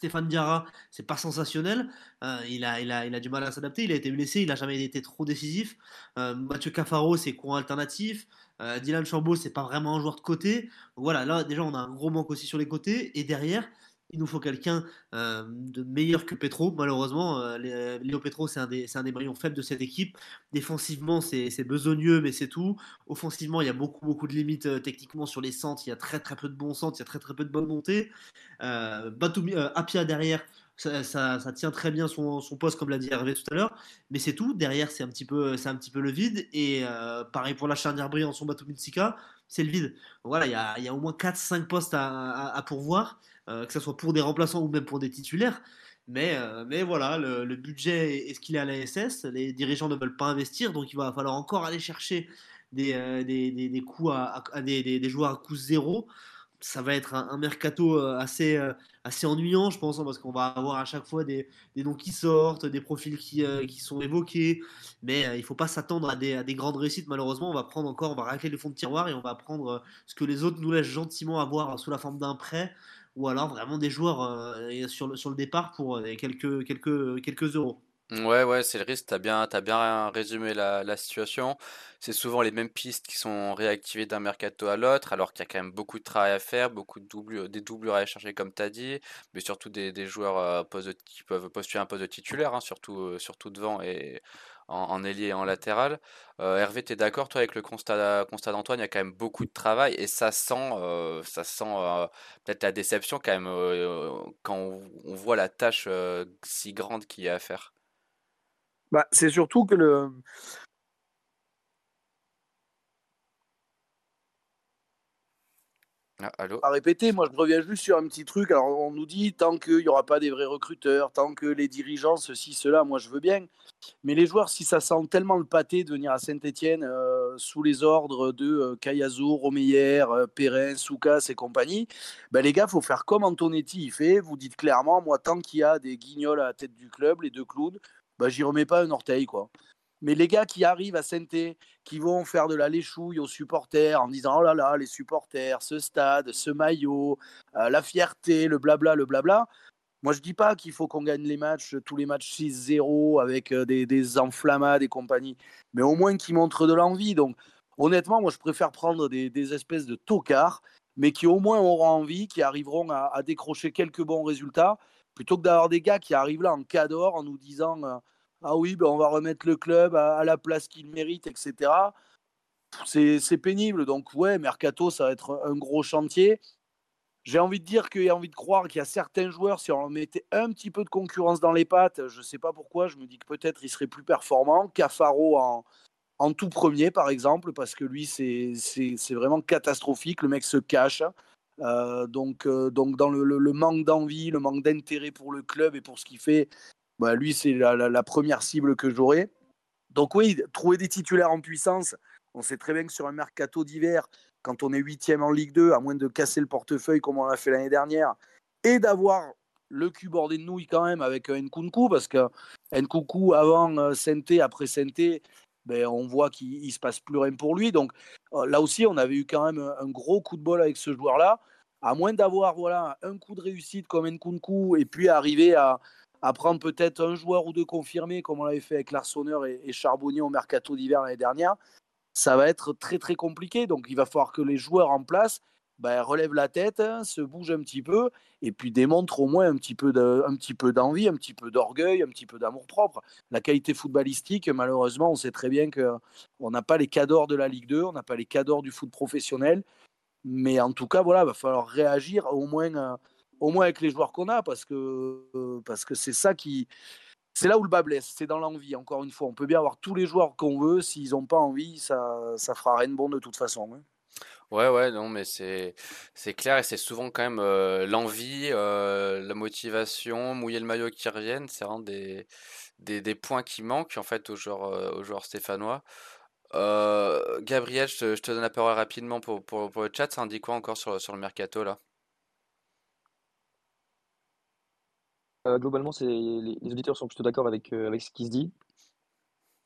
Stéphane Diarra, c'est pas sensationnel. Euh, il, a, du mal à s'adapter. Il a été blessé. Il n'a jamais été trop décisif. Euh, Mathieu Cafaro, c'est courant alternatif. Euh, Dylan Chambaud, c'est pas vraiment un joueur de côté. Voilà, là déjà, on a un gros manque aussi sur les côtés. Et derrière, il nous faut quelqu'un euh, de meilleur que Petro. Malheureusement, euh, euh, Léo Petro, c'est un, des, un des maillons faibles de cette équipe. Défensivement, c'est besogneux, mais c'est tout. Offensivement, il y a beaucoup, beaucoup de limites techniquement sur les centres. Il y a très, très peu de bons centres, il y a très, très peu de bonnes montées. Euh, Apia derrière, ça, ça, tient très bien son, son poste, comme l'a dit Hervé tout à l'heure. Mais c'est tout. Derrière, c'est un, petit peu, un petit peu le vide. Et pareil pour la charnière brillante, son Batum c'est le vide. voilà, il y a, y a, au moins 4-5 postes à pourvoir. Euh, que ce soit pour des remplaçants ou même pour des titulaires. Mais, euh, mais voilà, le, budget est ce qu'il est à la SS. Les dirigeants ne veulent pas investir, donc il va falloir encore aller chercher des, euh, des, des, coups à, des, joueurs à coût zéro. Ça va être un, mercato assez, assez ennuyant, je pense, hein, parce qu'on va avoir à chaque fois des, noms qui sortent, des profils qui, qui sont évoqués. Mais il ne faut pas s'attendre à des, à des, grandes réussites, malheureusement. On va prendre encore, on va racler le fond de tiroir et on va prendre ce que les autres nous laissent gentiment avoir sous la forme d'un prêt ou alors vraiment des joueurs euh, sur, le, départ pour euh, quelques, quelques, quelques euros. Ouais, ouais, c'est le risque. Tu as bien, as bien résumé la, situation. C'est souvent les mêmes pistes qui sont réactivées d'un mercato à l'autre, alors qu'il y a quand même beaucoup de travail à faire, beaucoup de doublures, des doublures à aller comme tu as dit, mais surtout des, des joueurs euh, qui peuvent postuler un poste de titulaire, hein, surtout, surtout devant et en, ailier et en latéral. Euh, Hervé, tu es d'accord, toi, avec le constat, constat d'Antoine, il y a quand même beaucoup de travail et ça sent, euh, ça sent euh, peut-être la déception quand même quand on, voit la tâche si grande qu'il y a à faire? Bah, c'est surtout que le, Ah, à répéter, moi je reviens juste sur un petit truc. Alors on nous dit tant qu'il n'y aura pas des vrais recruteurs, tant que les dirigeants, ceci, cela, moi je veux bien. Mais les joueurs, si ça sent tellement le pâté de venir à Saint-Etienne euh, sous les ordres de euh, Kayazo, Romeyer, euh, Perrin, Soukas et compagnie, ben les gars, faut faire comme Antonetti il fait. Vous dites clairement, moi tant qu'il y a des guignols à la tête du club, les deux clowns, ben, j'y remets pas un orteil. quoi. Mais les gars qui arrivent à saint qui vont faire de la léchouille aux supporters en disant oh là là, les supporters, ce stade, ce maillot, euh, la fierté, le blabla, le blabla. Moi, je dis pas qu'il faut qu'on gagne les matchs, tous les matchs 6-0 avec euh, des, des, enflammades et compagnie, mais au moins qu'ils montrent de l'envie. Donc, honnêtement, moi, je préfère prendre des, espèces de tocards, mais qui au moins auront envie, qui arriveront à, décrocher quelques bons résultats, plutôt que d'avoir des gars qui arrivent là en cador en nous disant. Euh, ah oui, ben on va remettre le club à, la place qu'il mérite, etc. C'est pénible. Donc, ouais, Mercato, ça va être un gros chantier. J'ai envie de dire qu'il y a envie de croire qu'il y a certains joueurs, si on leur mettait un petit peu de concurrence dans les pattes, je ne sais pas pourquoi, je me dis que peut-être il serait plus performant. Cafaro en, en tout premier, par exemple, parce que lui, c'est vraiment catastrophique. Le mec se cache. Euh, donc, euh, donc, dans le, le manque d'envie, le manque d'intérêt pour le club et pour ce qu'il fait, bah, lui, c'est la, première cible que j'aurai. Donc oui, trouver des titulaires en puissance, on sait très bien que sur un mercato d'hiver, quand on est huitième en Ligue 2, à moins de casser le portefeuille comme on l'a fait l'année dernière, et d'avoir le cul bordé de nouilles quand même avec un Nkunku, parce que Nkunku avant euh, Sainté, après Sainté, ben, on voit qu'il ne se passe plus rien pour lui. Donc euh, là aussi, on avait eu quand même un gros coup de bol avec ce joueur-là. À moins d'avoir voilà, un coup de réussite comme Nkunku et puis arriver à, à prendre peut-être un joueur ou deux confirmés, comme on l'avait fait avec Larsonneur et, Charbonnier au mercato d'hiver l'année dernière, ça va être très très compliqué. Donc il va falloir que les joueurs en place ben, relève la tête, hein, se bouge un petit peu, et puis démontre au moins un petit peu d'envie, un petit peu d'orgueil, un petit peu d'amour propre. La qualité footballistique, malheureusement, on sait très bien qu'on n'a pas les cadors de la Ligue 2, on n'a pas les cadors du foot professionnel. Mais en tout cas, voilà, il va falloir réagir au moins, euh, au moins avec les joueurs qu'on a, parce que euh, parce que c'est ça qui, c'est là où le bas blesse, c'est dans l'envie. Encore une fois, on peut bien avoir tous les joueurs qu'on veut, s'ils n'ont pas envie, ça ça fera rien de bon de toute façon. Hein. Ouais, ouais, non, mais c'est clair et c'est souvent quand même euh, l'envie, euh, la motivation, mouiller le maillot qui reviennent, c'est vraiment des, des, des points qui manquent en fait aux joueurs, aux joueurs stéphanois. Gabriel, je te, je te donne la parole rapidement pour, pour, pour le chat, ça indique quoi encore sur, sur le mercato là? Globalement, c'est les, auditeurs sont plutôt d'accord avec, avec ce qui se dit.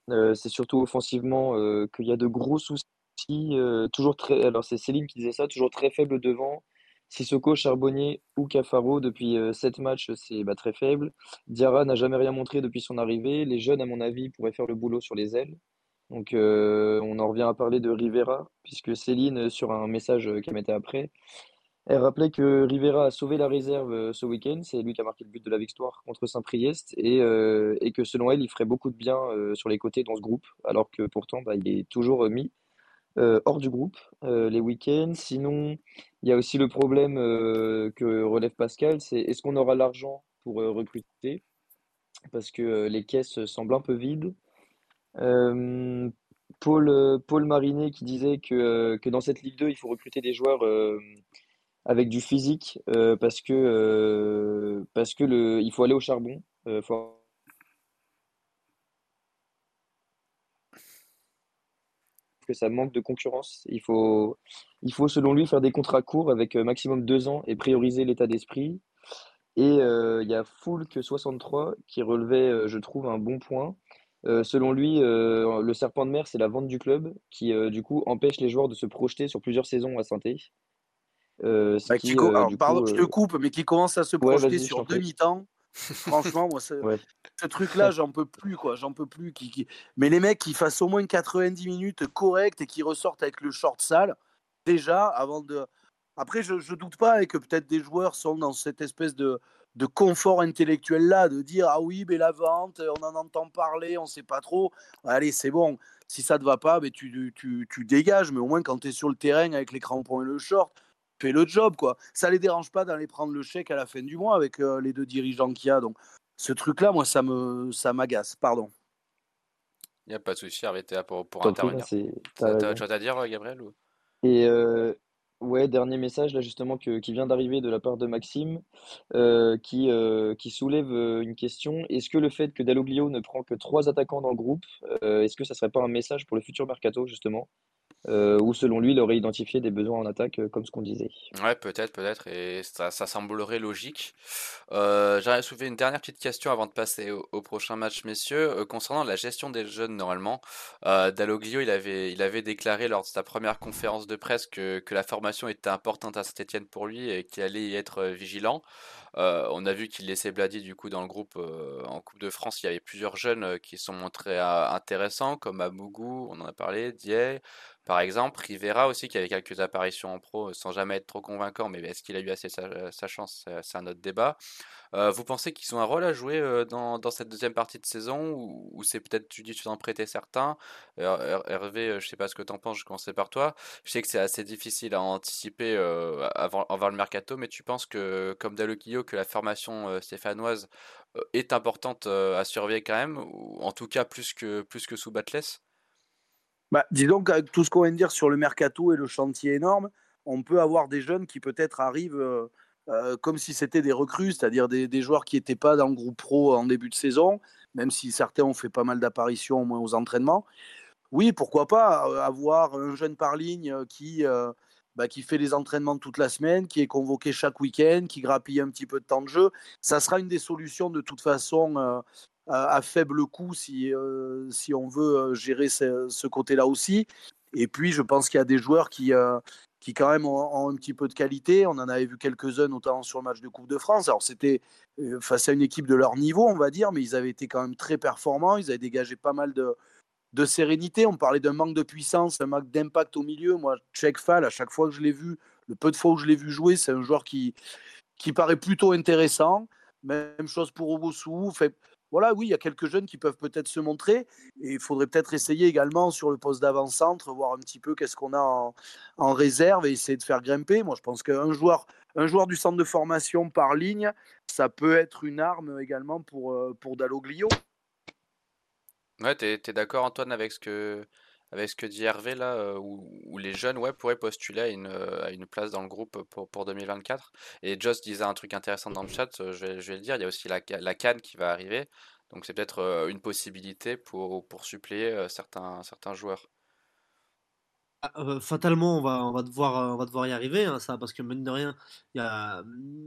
c'est surtout offensivement qu'il y a de gros soucis euh, toujours très, alors c'est Céline qui disait ça, toujours très faible devant. Sissoko, Charbonnier ou Cafaro, depuis 7 euh, matchs, c'est bah, très faible. Diarra n'a jamais rien montré depuis son arrivée. Les jeunes, à mon avis, pourraient faire le boulot sur les ailes. Donc, euh, on en revient à parler de Rivera, puisque Céline, sur un message qu'elle mettait après, elle rappelait que Rivera a sauvé la réserve ce week-end. C'est lui qui a marqué le but de la victoire contre Saint-Priest. Et, et, que selon elle, il ferait beaucoup de bien sur les côtés dans ce groupe, alors que pourtant, bah, il est toujours mis euh, hors du groupe euh, les week-ends. Sinon, il y a aussi le problème euh, que relève Pascal, c'est est-ce qu'on aura l'argent pour recruter? Parce que les caisses semblent un peu vides. Paul, Paul Marinet qui disait que, que dans cette Ligue 2, il faut recruter des joueurs avec du physique parce que, parce que le, il faut aller au charbon. faut que ça manque de concurrence. Il faut, il faut, selon lui, faire des contrats courts avec euh, maximum deux ans et prioriser l'état d'esprit. Et euh, il y a Foulk 63 qui relevait, euh, je trouve, un bon point. selon lui, le serpent de mer, c'est la vente du club qui, du coup, empêche les joueurs de se projeter sur plusieurs saisons à Saint-Étienne. Bah, pardon, je te coupe, mais qui commence à se projeter sur demi-temps Franchement, moi, ce, truc-là, j'en peux plus, quoi. J'en peux plus. Qui, Mais les mecs qui fassent au moins 90 minutes correctes et qui ressortent avec le short sale, déjà, avant de. Après, je, je doute pas et que peut-être des joueurs sont dans cette espèce de, de confort intellectuel-là, de dire Ah oui, mais la vente, on en entend parler, on sait pas trop. Allez, c'est bon. Si ça te va pas, mais tu, tu, tu dégages. Mais au moins, quand tu es sur le terrain avec les crampons et le short, fait le job, quoi. Ça les dérange pas d'aller prendre le chèque à la fin du mois avec euh, les deux dirigeants qu'il y a. Donc, ce truc-là, moi, ça me, ça m'agace. Pardon. Il n'y a pas de souci, arrêtez pour, pour intervenir. Tu as chose à dire, Gabriel ou... Et euh, ouais, dernier message là justement que, qui vient d'arriver de la part de Maxime, euh, qui, qui soulève une question. Est-ce que le fait que Dalloglio ne prend que trois attaquants dans le groupe, est-ce que ça serait pas un message pour le futur mercato justement? Euh, ou selon lui, il aurait identifié des besoins en attaque, euh, comme ce qu'on disait. Ouais, peut-être, peut-être, et ça, semblerait logique. Euh, J'aimerais soulever une dernière petite question avant de passer au, prochain match, messieurs, euh, concernant la gestion des jeunes. Normalement, euh, Dalloglio, il avait, il avait déclaré lors de sa première conférence de presse que, que la formation était importante à Saint-Etienne pour lui et qu'il allait y être vigilant. Euh, on a vu qu'il laissait Blady du coup dans le groupe en Coupe de France. Il y avait plusieurs jeunes qui sont montrés intéressants, comme Amougou, on en a parlé, Dier, par exemple, Rivera aussi, qui avait quelques apparitions en pro sans jamais être trop convaincant, mais est-ce qu'il a eu assez sa, chance? C'est un autre débat. Euh, vous pensez qu'ils ont un rôle à jouer euh, dans, cette deuxième partie de saison ou, c'est peut-être, tu dis, tu en prêter certains? Hervé, euh, je sais pas ce que tu en penses, je commençais par toi. Je sais que c'est assez difficile à anticiper avant, le mercato, mais tu penses que, comme Dalloquillo, que la formation stéphanoise est importante à surveiller quand même, ou en tout cas plus que, plus que sous Batles? Bah, disons qu'avec tout ce qu'on vient de dire sur le mercato et le chantier énorme, on peut avoir des jeunes qui peut-être arrivent euh, euh, comme si c'était des recrues, c'est-à-dire des, joueurs qui n'étaient pas dans le groupe pro en début de saison, même si certains ont fait pas mal d'apparitions au moins aux entraînements. Oui, pourquoi pas euh, avoir un jeune par ligne qui, bah, qui fait les entraînements toute la semaine, qui est convoqué chaque week-end, qui grappille un petit peu de temps de jeu. Ça sera une des solutions de toute façon à, faible coût si, euh, si on veut euh, gérer ce, côté-là aussi. Et puis, je pense qu'il y a des joueurs qui, euh, qui quand même ont, un petit peu de qualité. On en avait vu quelques-uns, notamment sur le match de Coupe de France. Alors, c'était face à une équipe de leur niveau, on va dire, mais ils avaient été quand même très performants. Ils avaient dégagé pas mal de, de sérénité. On parlait d'un manque de puissance, un manque d'impact au milieu. Moi, Check Fall, à chaque fois que je l'ai vu, le peu de fois où je l'ai vu jouer, c'est un joueur qui, qui paraît plutôt intéressant. Même chose pour Obosu. Fait, voilà, oui, il y a quelques jeunes qui peuvent peut-être se montrer. Il faudrait peut-être essayer également sur le poste d'avant-centre, voir un petit peu qu'est-ce qu'on a en, réserve et essayer de faire grimper. Moi, je pense qu'un joueur, un joueur du centre de formation par ligne, ça peut être une arme également pour, euh, pour Dalloglio. Ouais, t'es, es, d'accord Antoine avec ce que avec ce que dit Hervé là, euh, où, les jeunes ouais, pourraient postuler à une, à une place dans le groupe pour, pour 2024. Et Joss disait un truc intéressant dans le chat, euh, je vais, le dire, il y a aussi la, la Cannes qui va arriver, donc c'est peut-être euh, une possibilité pour, pour suppléer certains, certains joueurs. Ah, fatalement, on va, on va, devoir, on va devoir y arriver, hein, ça, parce que mine de rien, y a,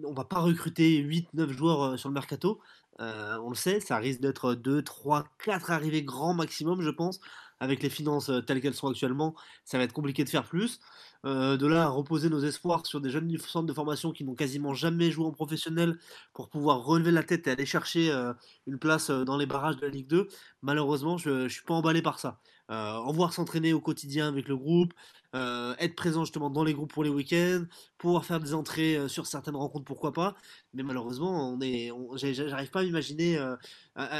on va pas recruter 8-9 joueurs sur le mercato. on le sait, ça risque d'être 2, 3, 4 arrivées grand maximum, je pense avec les finances euh, telles qu'elles sont actuellement, ça va être compliqué de faire plus. Euh, de là à reposer nos espoirs sur des jeunes du centre de formation qui n'ont quasiment jamais joué en professionnel pour pouvoir relever la tête et aller chercher euh, une place dans les barrages de la Ligue 2, malheureusement, je ne suis pas emballé par ça. En voir s'entraîner au quotidien avec le groupe, euh, être présent justement dans les groupes pour les week-ends, pouvoir faire des entrées euh, sur certaines rencontres, pourquoi pas. Mais malheureusement, on est, j'arrive pas à imaginer, euh,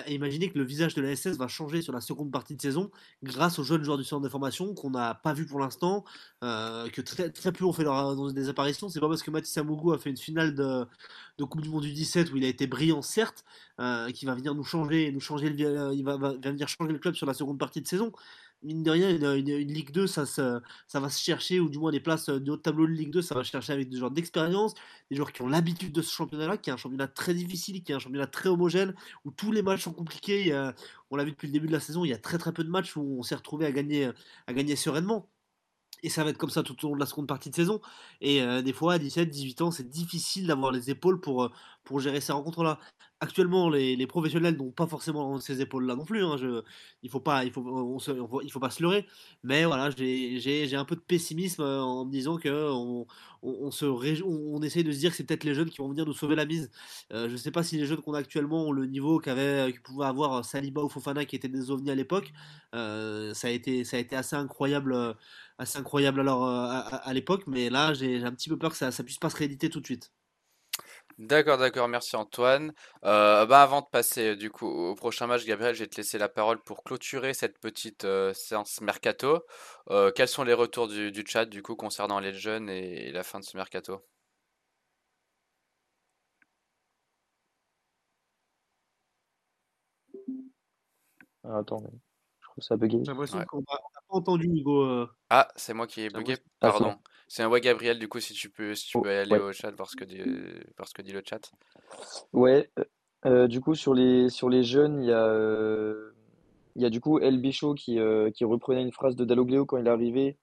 imaginer que le visage de la SS va changer sur la seconde partie de saison grâce aux jeunes joueurs du centre de formation qu'on n'a pas vu pour l'instant, que très, très peu ont fait leur, des apparitions. C'est pas parce que Mathis Amougou a fait une finale de, de Coupe du Monde du 17 où il a été brillant, certes, qui va venir nous changer, nous changer le, il va, venir changer le club sur la seconde partie de saison mine de rien, une, Ligue 2, ça, ça, va se chercher, ou du moins des places euh, de haut tableau de Ligue 2, ça va se chercher avec des joueurs d'expérience, des joueurs qui ont l'habitude de ce championnat-là, qui est un championnat très difficile, qui est un championnat très homogène, où tous les matchs sont compliqués. on l'a vu depuis le début de la saison, il y a très très peu de matchs où on s'est retrouvé à gagner, à gagner sereinement. Et ça va être comme ça tout au long de la seconde partie de saison. Et euh, des fois, à 17, 18 ans, c'est difficile d'avoir les épaules pour, euh, pour gérer ces rencontres-là. Actuellement, les, les professionnels n'ont pas forcément ces épaules-là non plus. Hein. Je, il faut pas, il faut, il faut pas se leurrer. Mais voilà, j'ai un peu de pessimisme euh, en me disant que on, on, se on, essaye de se dire que c'est peut-être les jeunes qui vont venir nous sauver la mise. je ne sais pas si les jeunes qu'on a actuellement ont le niveau qu'avait, que pouvait avoir Saliba ou Fofana qui étaient des ovnis à l'époque. ça ça a été assez incroyable assez incroyable alors euh, à, l'époque, mais là j'ai un petit peu peur que ça, ça puisse pas se rééditer tout de suite. D'accord, d'accord, merci Antoine. Euh, bah avant de passer du coup au prochain match, Gabriel, je vais te laisser la parole pour clôturer cette petite euh, séance mercato. quels sont les retours du, chat du coup concernant les jeunes et, la fin de ce mercato? Ah, attends, je trouve ça bugué. J'ai l'impression qu'on entendu, Hugo. Euh. Ah, c'est moi qui ai bugué. Ah, Pardon. c'est un ouais, Gabriel, du coup, si tu peux, si tu oh, peux aller au chat, voir ce, que dit, voir ce que dit le chat. Ouais, euh, euh, du coup, sur les, sur les jeunes, il y a, il y a du coup El Bichot qui, qui reprenait une phrase de Dalloglio quand il est arrivé,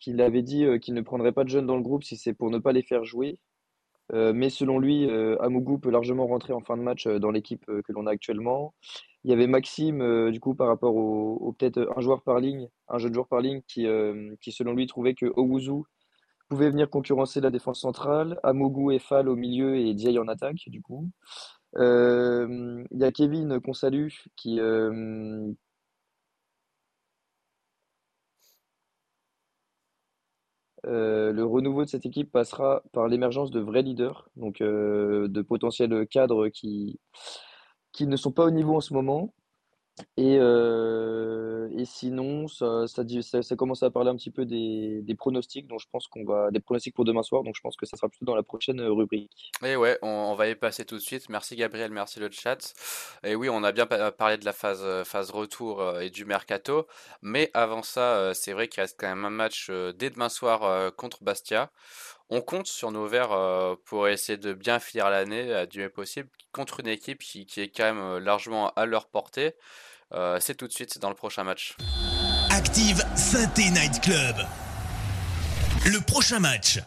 qu'il avait dit qu'il ne prendrait pas de jeunes dans le groupe si c'est pour ne pas les faire jouer. Mais selon lui, Amougou peut largement rentrer en fin de match dans l'équipe que l'on a actuellement. Il y avait Maxime, euh, du coup, par rapport au, peut-être un joueur par ligne, un jeune joueur par ligne qui, euh, qui selon lui, trouvait que Owuzu pouvait venir concurrencer la défense centrale, Amogu et Fall au milieu et Diaye en attaque, du coup. Euh, il y a Kevin qu'on salue qui, le renouveau de cette équipe passera par l'émergence de vrais leaders, donc de potentiels cadres qui, qui ne sont pas au niveau en ce moment. Et, euh, et sinon, ça, ça, ça, commence à parler un petit peu des, pronostics, donc je pense qu'on va des pronostics pour demain soir, donc je pense que ça sera plutôt dans la prochaine euh, rubrique. Et ouais, on, va y passer tout de suite. Merci Gabriel, merci le chat. Et oui, on a bien parlé de la phase, euh, phase retour et du mercato, mais avant ça, c'est vrai qu'il reste quand même un match dès demain soir contre Bastia. On compte sur nos verts pour essayer de bien finir l'année du mieux possible contre une équipe qui, est quand même largement à leur portée. c'est tout de suite, dans le prochain match. Active Synthé Night Club. Le prochain match.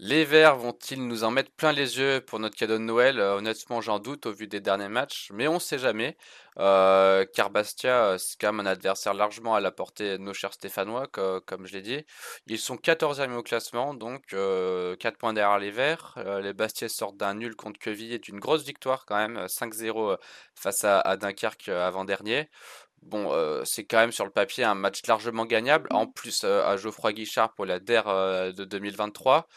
Les Verts vont-ils nous en mettre plein les yeux pour notre cadeau de Noël? Honnêtement, j'en doute au vu des derniers matchs, mais on ne sait jamais. Euh, car Bastia, euh, c'est quand même un adversaire largement à la portée de nos chers Stéphanois, comme je l'ai dit. Ils sont 14e au classement, donc 4 euh, points derrière les Verts. les Bastiais sortent d'un nul contre Queville et d'une grosse victoire quand même, 5-0 face à, Dunkerque avant-dernier. bon, c'est quand même sur le papier un match largement gagnable. En plus, à Geoffroy Guichard pour la DER de 2023,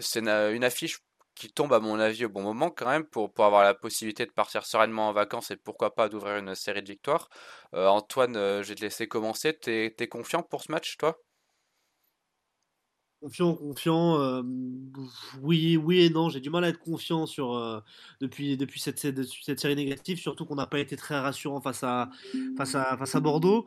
c'est une, affiche qui tombe à mon avis au bon moment quand même pour, avoir la possibilité de partir sereinement en vacances et pourquoi pas d'ouvrir une série de victoires. Antoine, je vais te laisser commencer. T'es es confiant pour ce match, toi? Confiant, confiant, oui, oui et non. J'ai du mal à être confiant sur depuis, depuis cette, série négative, surtout qu'on n'a pas été très rassurant face à, Bordeaux.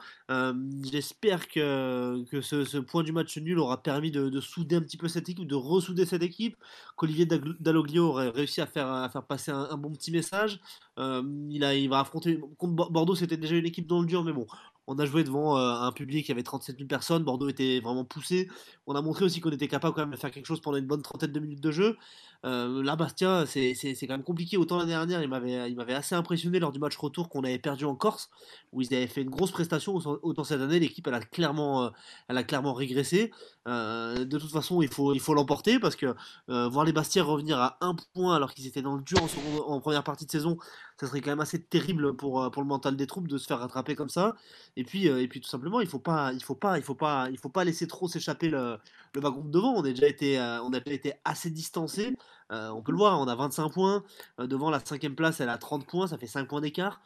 J'espère que, que ce, point du match nul aura permis de, souder un petit peu cette équipe, de ressouder cette équipe, qu'Olivier Dalloglio aurait réussi à faire, à faire passer un, bon petit message. il, a, il va affronter contre Bordeaux, c'était déjà une équipe dans le dur, mais bon, on a joué devant euh, un public qui avait 37 000 personnes. Bordeaux était vraiment poussé. On a montré aussi qu'on était capable quand même de faire quelque chose pendant une bonne trentaine de minutes de jeu. Euh, là, Bastia, c'est quand même compliqué. Autant l'année dernière, il m'avait assez impressionné lors du match retour qu'on avait perdu en Corse, où ils avaient fait une grosse prestation. Autant cette année, l'équipe, elle, a clairement, euh, elle a clairement régressé. Euh, de toute façon, il faut il faut l'emporter parce que voir les Bastia revenir à un point alors qu'ils étaient dans le dur en, première partie de saison, ça serait quand même assez terrible pour, pour le mental des troupes de se faire rattraper comme ça. Et puis, et puis tout simplement, il faut pas, il faut pas, il faut pas, il faut pas laisser trop s'échapper le, le wagon de devant. On a déjà été, on a été assez distancé. Euh, on peut le voir, on a 25 points. Euh, devant la cinquième place, elle a 30 points, ça fait 5 points d'écart.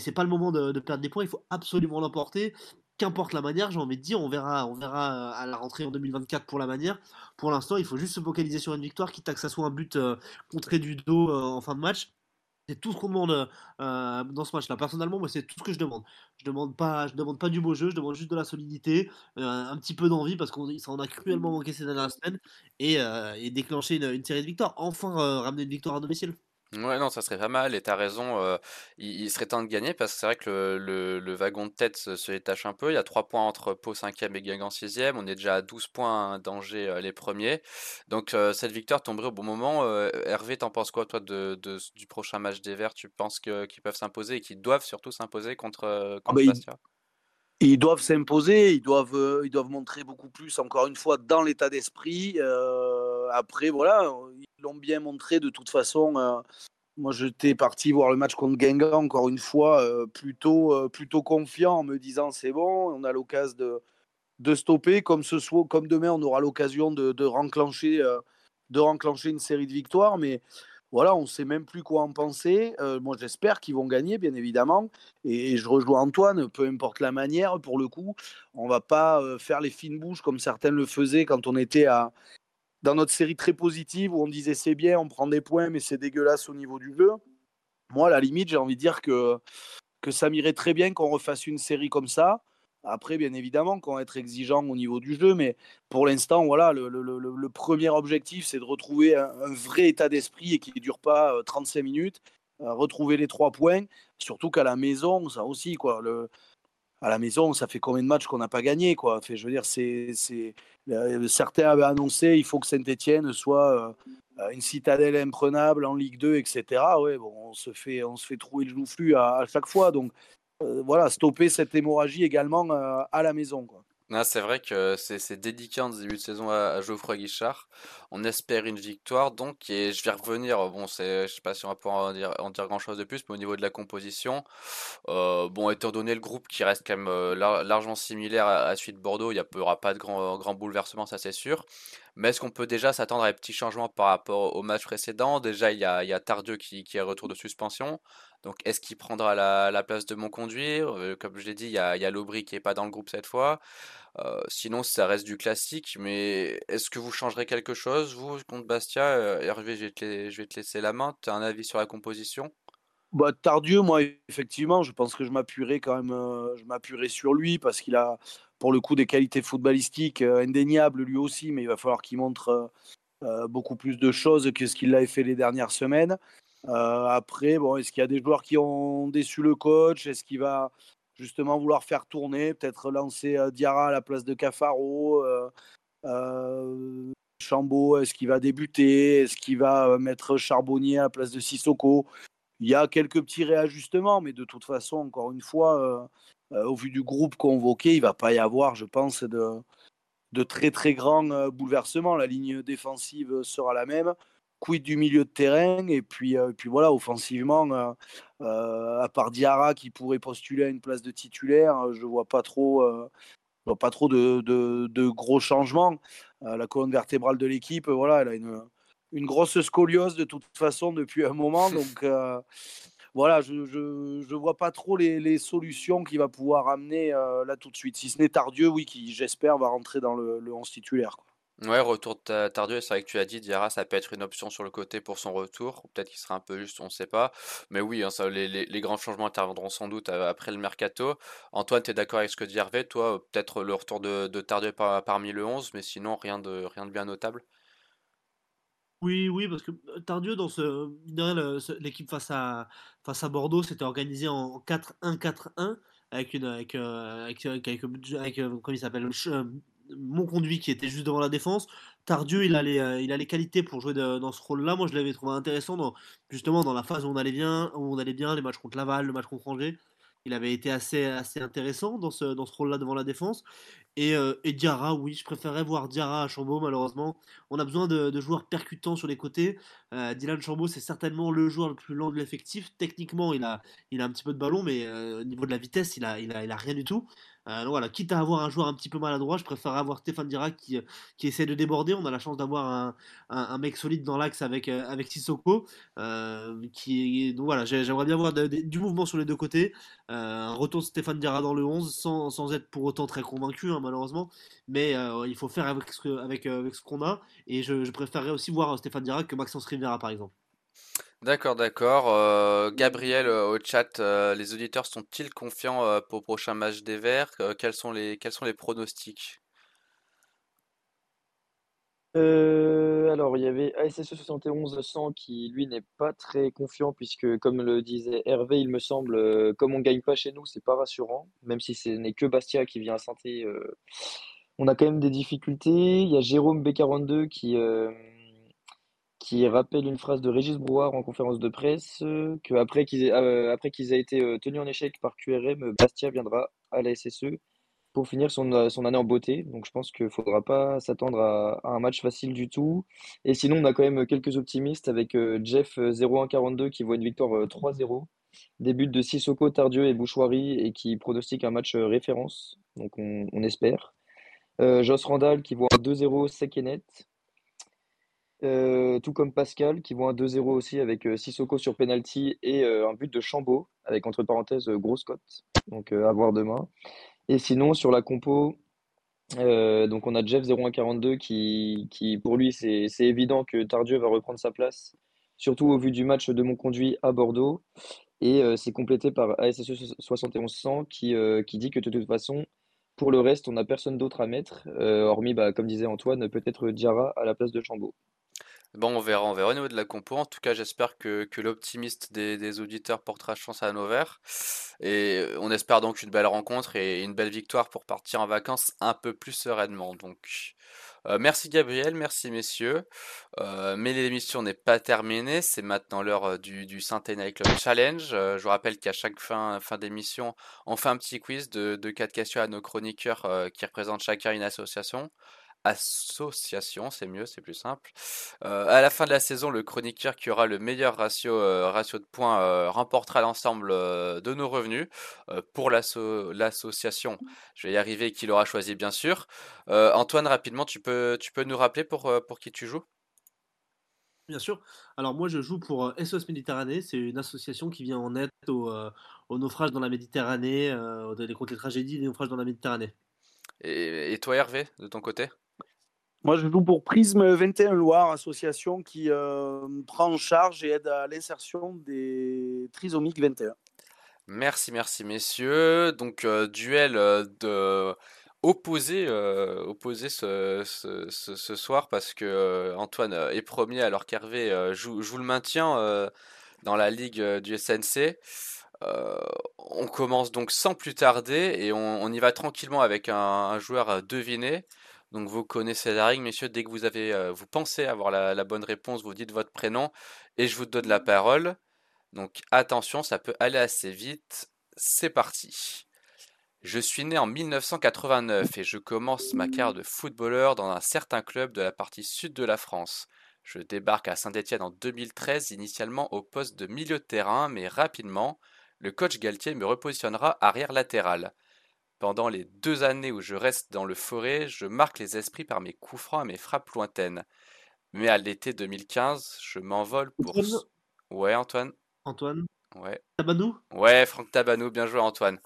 C'est pas le moment de, perdre des points, il faut absolument l'emporter. Qu'importe la manière, j'ai envie de dire, on verra, on verra euh, à la rentrée en 2024 pour la manière. Pour l'instant, il faut juste se focaliser sur une victoire, quitte à que ça soit un but contré du dos en fin de match. C'est tout ce qu'on demande euh, dans ce match-là. Personnellement, moi, c'est tout ce que je demande. Je demande pas, je demande pas du beau jeu, je demande juste de la solidité, euh, un petit peu d'envie parce qu'on en a cruellement manqué ces dernières semaines et, euh, et déclencher une, une, série de victoires. Enfin, ramener une victoire à domicile. Ouais, non, ça serait pas mal et t'as raison, euh, il, serait temps de gagner parce que c'est vrai que le, le, wagon de tête se, détache un peu. Il y a 3 points entre Pau 5e et Guingamp 6e. On est déjà à 12 points danger euh, les premiers. Donc euh, cette victoire tomberait au bon moment. Hervé, t'en penses quoi toi de, du prochain match des Verts? Tu penses qu'ils peuvent s'imposer et qu'ils doivent surtout s'imposer contre, ah contre bah, Bastia? ils, doivent s'imposer, ils doivent, ils doivent montrer beaucoup plus, encore une fois, dans l'état d'esprit. Après, voilà, l'ont bien montré de toute façon. Euh, moi, j'étais parti voir le match contre Guingamp, encore une fois, euh, plutôt, euh, plutôt confiant, en me disant c'est bon, on a l'occasion de, de stopper. Comme, ce soit, comme demain, on aura l'occasion de, de, renclencher, de renclencher une série de victoires. Mais voilà, on ne sait même plus quoi en penser. moi, j'espère qu'ils vont gagner, bien évidemment. Et, je rejoins Antoine, peu importe la manière, pour le coup, on va pas faire les fines bouches comme certains le faisaient quand on était à, dans notre série très positive où on disait c'est bien, on prend des points, mais c'est dégueulasse au niveau du jeu. Moi, à la limite, j'ai envie de dire que, ça m'irait très bien qu'on refasse une série comme ça. Après, bien évidemment, qu'on va être exigeant au niveau du jeu, mais pour l'instant, voilà, le, premier objectif, c'est de retrouver un, vrai état d'esprit et qui ne dure pas 35 euh, minutes, euh, retrouver les trois points, surtout qu'à la maison, ça aussi, quoi. À la maison, ça fait combien de matchs qu'on n'a pas gagné quoi. Je veux dire, c'est, euh, certains avaient annoncé il faut que Saint-Etienne soit euh, une citadelle imprenable en Ligue 2, etc. Bon, on se fait, on se fait trouver le joufflu à, à chaque fois. Donc euh, voilà, stopper cette hémorragie également à la maison. Quoi c'est vrai que c'est dédié en début de saison à, Geoffroy Guichard. On espère une victoire donc et je vais revenir. Bon, c'est, je sais pas si on va pouvoir en dire, grand chose de plus, mais au niveau de la composition, euh, bon, étant donné le groupe qui reste quand même euh, largement similaire à, à suite Bordeaux, il n'y aura pas de grand, bouleversement, ça c'est sûr. Mais est-ce qu'on peut déjà s'attendre à des petits changements par rapport au match précédent? Déjà, il y a, a Tardieu qui, est retour de suspension. Donc, est-ce qu'il prendra la, la, place de Monconduire euh, Comme je l'ai dit, il y a, il y a Lobry qui n'est pas dans le groupe cette fois. Euh, sinon, ça reste du classique. Mais est-ce que vous changerez quelque chose, vous, contre Bastia? Euh, Hervé, je vais, te, laisser la main. Tu as un avis sur la composition? Bah, Tardieu, moi, effectivement, je pense que je m'appuierai quand même je m'appuierai sur lui parce qu'il a, pour le coup, des qualités footballistiques indéniables lui aussi, mais il va falloir qu'il montre beaucoup plus de choses que ce qu'il avait fait les dernières semaines. Euh, après, bon, est-ce qu'il y a des joueurs qui ont déçu le coach? Est-ce qu'il va justement vouloir faire tourner, peut-être lancer euh, Diarra à la place de Cafaro euh, euh Chambaud, est-ce qu'il va débuter Est-ce qu'il va mettre Charbonnier à la place de Sissoko? Il y a quelques petits réajustements, mais de toute façon, encore une fois, au vu du groupe convoqué, il va pas y avoir, je pense, de, de très très grands bouleversements. La ligne défensive sera la même quid du milieu de terrain et puis, puis voilà, offensivement, à part Diarra qui pourrait postuler à une place de titulaire, je vois pas trop, vois pas trop de, de, gros changements. la colonne vertébrale de l'équipe, voilà, elle a une, une grosse scoliose de toute façon depuis un moment, donc voilà, je ne vois pas trop les, les solutions qu'il va pouvoir amener là tout de suite. Si ce n'est Tardieu, oui, qui j'espère va rentrer dans le, le 11 titulaire. Ouais, retour de Tardieu, c'est vrai que tu as dit, Diarra, ça peut être une option sur le côté pour son retour. Peut-être qu'il sera un peu juste, on ne sait pas. Mais oui, hein, les, grands changements interviendront sans doute après le mercato. Antoine, tu es d'accord avec ce que dit Hervé? Toi, peut-être le retour de, Tardieu parmi le 11, mais sinon, rien de, rien de bien notable? Oui, oui, parce que Tardieu, dans ce, l'équipe face à, Bordeaux, s'était organisé en 4-1-4-1 avec une, avec, avec, s'appelle, mon conduit qui était juste devant la défense. Tardieu, il a les, euh, il a les qualités pour jouer dans ce rôle-là. Moi, je l'avais trouvé intéressant, dans, justement, dans la phase où on allait bien, où on allait bien, les matchs contre Laval, le match contre Angers. Il avait été assez, assez intéressant dans ce, dans ce rôle-là devant la défense. Et, euh, Diarra, oui, je préférerais voir Diarra à Chambaud, malheureusement. On a besoin de, joueurs percutants sur les côtés. Euh, Dylan Chambaud, c'est certainement le joueur le plus lent de l'effectif. Techniquement, il a, il a un petit peu de ballon, mais au niveau de la vitesse, il a, il a, il a rien du tout. Euh, voilà, quitte à avoir un joueur un petit peu maladroit, je préfère avoir Stéphane Dirac qui, euh, qui essaie de déborder. On a la chance d'avoir un, un, mec solide dans l'axe avec, euh, avec Sissoko. qui, donc voilà, j'aimerais bien voir du mouvement sur les deux côtés. un retour de Stéphane Dirac dans le 11 sans, sans être pour autant très convaincu, hein, malheureusement. Mais il faut faire avec ce, avec, avec ce qu'on a. Et je, préférerais aussi voir Stéphane Dirac que Maxence Rivera, par exemple. D'accord, d'accord. Euh, Gabriel euh, au chat, euh, les auditeurs sont-ils confiants pour le prochain match des Verts? quels sont les, quels sont les pronostics? alors, il y avait ASSE 71 100 qui, lui, n'est pas très confiant puisque, comme le disait Hervé, il me semble, comme on gagne pas chez nous, c'est pas rassurant. Même si ce n'est que Bastia qui vient à saint on a quand même des difficultés. Il y a Jérôme B42 qui, qui rappelle une phrase de Régis Brouard en conférence de presse, euh, qu'après qu'ils aient, euh, après qu'ils aient été euh, tenus en échec par QRM, Bastia viendra à la SSE pour finir son, année en beauté. Donc je pense qu'il ne faudra pas s'attendre à, un match facile du tout. Et sinon, on a quand même quelques optimistes avec Jeff 0142 qui voit une victoire 3-0. Début de Sissoko, Tardieu et Bouchoirie et qui pronostique un match référence. Donc on, on espère. Joss Randall qui voit un 2-0 sec et net. Euh, tout comme Pascal, qui voit un 2-0 aussi avec euh, Sissoko sur penalty et euh, un but de Chambaud, avec entre parenthèses grosse cote. Donc à voir demain. Et sinon, sur la compo, donc on a Jeff 0142 qui, qui pour lui, c'est évident que Tardieu va reprendre sa place, surtout au vu du match de mon conduit à Bordeaux. Et c'est complété par ASSE 7100 qui, qui dit que de toute façon, pour le reste, on n'a personne d'autre à mettre, hormis, bah, comme disait Antoine, peut-être Diarra à la place de Chambaud. Bon, on verra, on verra au niveau de la compo. En tout cas, j'espère que, l'optimiste des, auditeurs portera chance à nos verts. Et euh, on espère donc une belle rencontre et une belle victoire pour partir en vacances un peu plus sereinement. Donc, euh, merci Gabriel, merci messieurs. Euh, mais l'émission n'est pas terminée. C'est maintenant l'heure du, du Saint-Étienne Club Challenge. je vous rappelle qu'à chaque fin, d'émission, on fait un petit quiz de, de quatre questions à nos chroniqueurs qui représentent chacun une association association, c'est mieux, c'est plus simple. Euh, à la fin de la saison, le chroniqueur qui aura le meilleur ratio, euh, ratio de points euh, remportera l'ensemble de nos revenus pour l'association. Je vais y arriver, qui l'aura choisi bien sûr. Antoine, rapidement, tu peux, tu peux nous rappeler pour, pour qui tu joues? Bien sûr. Alors moi, je joue pour SOS Méditerranée. C'est une association qui vient en aide aux, naufrages dans la Méditerranée, contre les tragédies des naufrages dans la Méditerranée. et toi, Hervé, de ton côté? Moi, je joue pour Prisme 21 Loire, association qui euh, prend en charge et aide à l'insertion des trisomiques 21. Merci, merci, messieurs. Donc, euh, duel euh, de opposé, opposé ce, ce, soir parce que Antoine est premier alors qu'Hervé joue, joue, le maintien dans la ligue du SNC. on commence donc sans plus tarder et on, y va tranquillement avec un, un joueur deviné. Donc vous connaissez la règle, messieurs, dès que vous avez, euh, vous pensez avoir la, bonne réponse, vous dites votre prénom et je vous donne la parole. Donc attention, ça peut aller assez vite. C'est parti. Je suis né en 1989 et je commence ma carrière de footballeur dans un certain club de la partie sud de la France. Je débarque à Saint-Étienne en 2013, initialement au poste de milieu de terrain, mais rapidement, le coach Galtier me repositionnera arrière latéral. Pendant les deux années où je reste dans le forêt, je marque les esprits par mes coups francs et mes frappes lointaines. Mais à l'été 2015, je m'envole pour... Antoine? Ouais, Antoine? Antoine? Ouais. Tabanou? Ouais, Franck Tabanou, bien joué Antoine.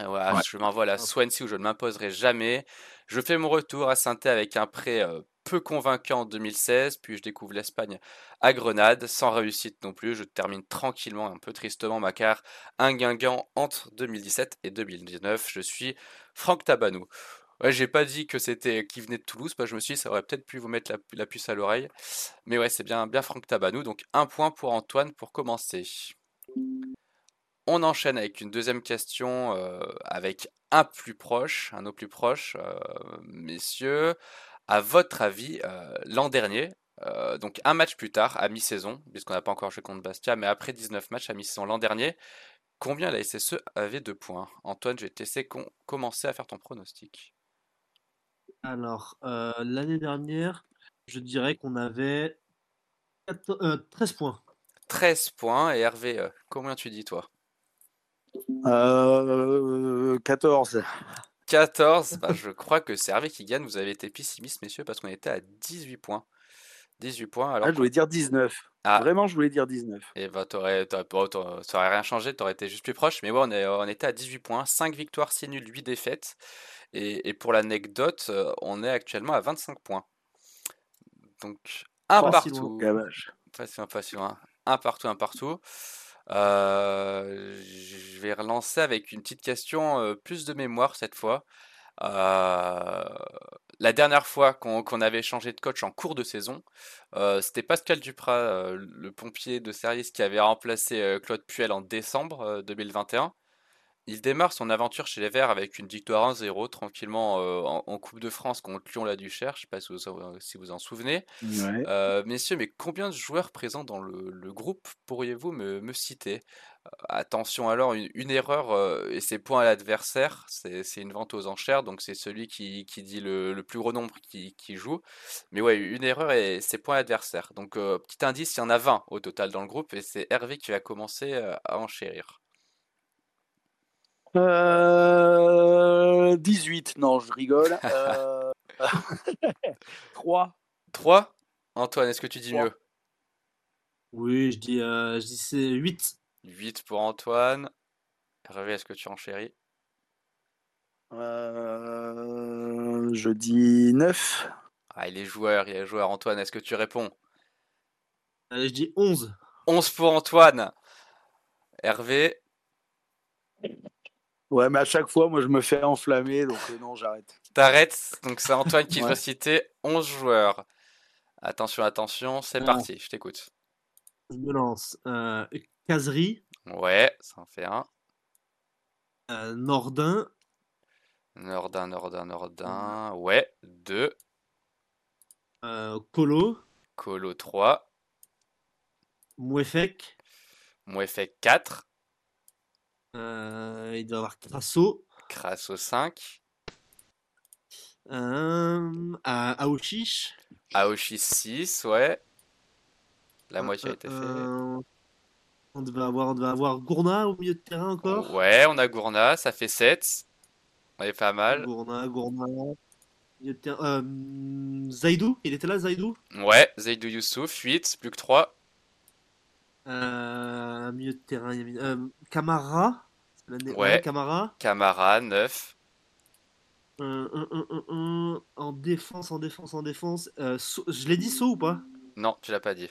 Euh, voilà, Ouais. Je m'envole à. Swansea où je ne m'imposerai jamais. Je fais mon retour à saint avec un prêt euh, peu convaincant en 2016, puis je découvre l'Espagne à Grenade, sans réussite non plus. Je termine tranquillement, un peu tristement, ma carrière un guinguant entre 2017 et 2019. Je suis Franck Tabanou. Ouais, j'ai pas dit que c'était qui venait de Toulouse, parce que je me suis dit ça aurait peut-être pu vous mettre la, la puce à l'oreille. Mais ouais, c'est bien, bien Franck Tabanou. Donc un point pour Antoine pour commencer. On enchaîne avec une deuxième question euh, avec un plus proche, un au plus proche. euh, messieurs, à votre avis, euh, l'an dernier, euh, donc un match plus tard, à mi-saison, puisqu'on n'a pas encore joué contre Bastia, mais après 19 matchs à mi-saison l'an dernier, combien la SSE avait de points? Antoine, je vais te laisser com- commencer à faire ton pronostic. Alors, euh, l'année dernière, je dirais qu'on avait 14 euh, 13 points. 13 points, et Hervé, euh, combien tu dis toi? Euh, 14. 14, bah, je crois que c'est Hervé qui gagne. Vous avez été pessimiste, messieurs, parce qu'on était à 18 points. 18 points, alors Ah, je voulais dire 19. Ah. Vraiment, je voulais dire 19. Et bah, t'aurais, t'aurais- bon, t'aurais- ça aurait rien changé, t'aurais été juste plus proche. Mais ouais, on, est, on était à 18 points, 5 victoires, 6 nuls, 8 défaites. Et, et pour l'anecdote, euh, on est actuellement à 25 points. Donc, un partout. Un partout, un partout. Euh, je vais relancer avec une petite question euh, plus de mémoire cette fois. Euh, la dernière fois qu'on avait changé de coach en cours de saison, c'était Pascal Duprat, le pompier de service qui avait remplacé Claude Puel en décembre euh, 2021. Il démarre son aventure chez les Verts avec une victoire 1-0 tranquillement euh, en, en Coupe de France contre Lyon-la-Duchère. Je ne sais pas si vous, si vous en souvenez. Ouais. Euh, messieurs, mais combien de joueurs présents dans le, le groupe pourriez-vous me, me citer? Euh, attention alors, une, une erreur euh, et c'est points à l'adversaire, c'est une vente aux enchères, donc c'est celui qui, qui dit le, le plus gros nombre qui, qui joue. Mais ouais, une erreur et c'est points à l'adversaire. Donc petit indice, il y en a 20 au total dans le groupe et c'est Hervé qui va commencer à enchérir. Euh, 18. Non, je rigole. Euh... 3. 3? Antoine, est-ce que tu dis mieux? Oui, je dis, euh, je dis c'est 8. 8 pour Antoine. Hervé, est-ce que tu enchéris? Euh... Je dis 9. Ah, il est joueur, il est joueur. Antoine, est-ce que tu réponds? Allez, je dis 11. 11 pour Antoine. Hervé, Ouais, mais à chaque fois, moi, je me fais enflammer, donc euh, non, j'arrête. t'arrêtes. Donc c'est Antoine qui Ouais. doit citer 11 joueurs. Attention, attention, c'est Ah. parti, je t'écoute. Je me lance. Euh, Ouais, ça en fait un. euh, Nordin, Nordin, Nordin, Nordin. Ouais, 2. euh, Colo, Colo 3. Mouefek, Mouefek 4. Euh, il doit y avoir Crasso, Crasso 5. euh, Aouchiche. Aoshi 6, ouais. La euh, moitié a été fait. euh, on devait avoir, on devait avoir Gourna au milieu de terrain encore. Ouais, on a Gourna, ça fait 7. On est pas mal. Gourna, Gourna. Euh, Zaidou, il était là, Zaidou? Ouais, Zaidou Youssouf, 8, plus que 3. Euh, milieu de terrain, il y a mis- euh, Camara. Ouais. Camara. Camara, 9. Euh, un, un, un, un, en défense, en défense, en défense. Euh, So- je l'ai dit So ou pas? Non, tu l'as pas dit.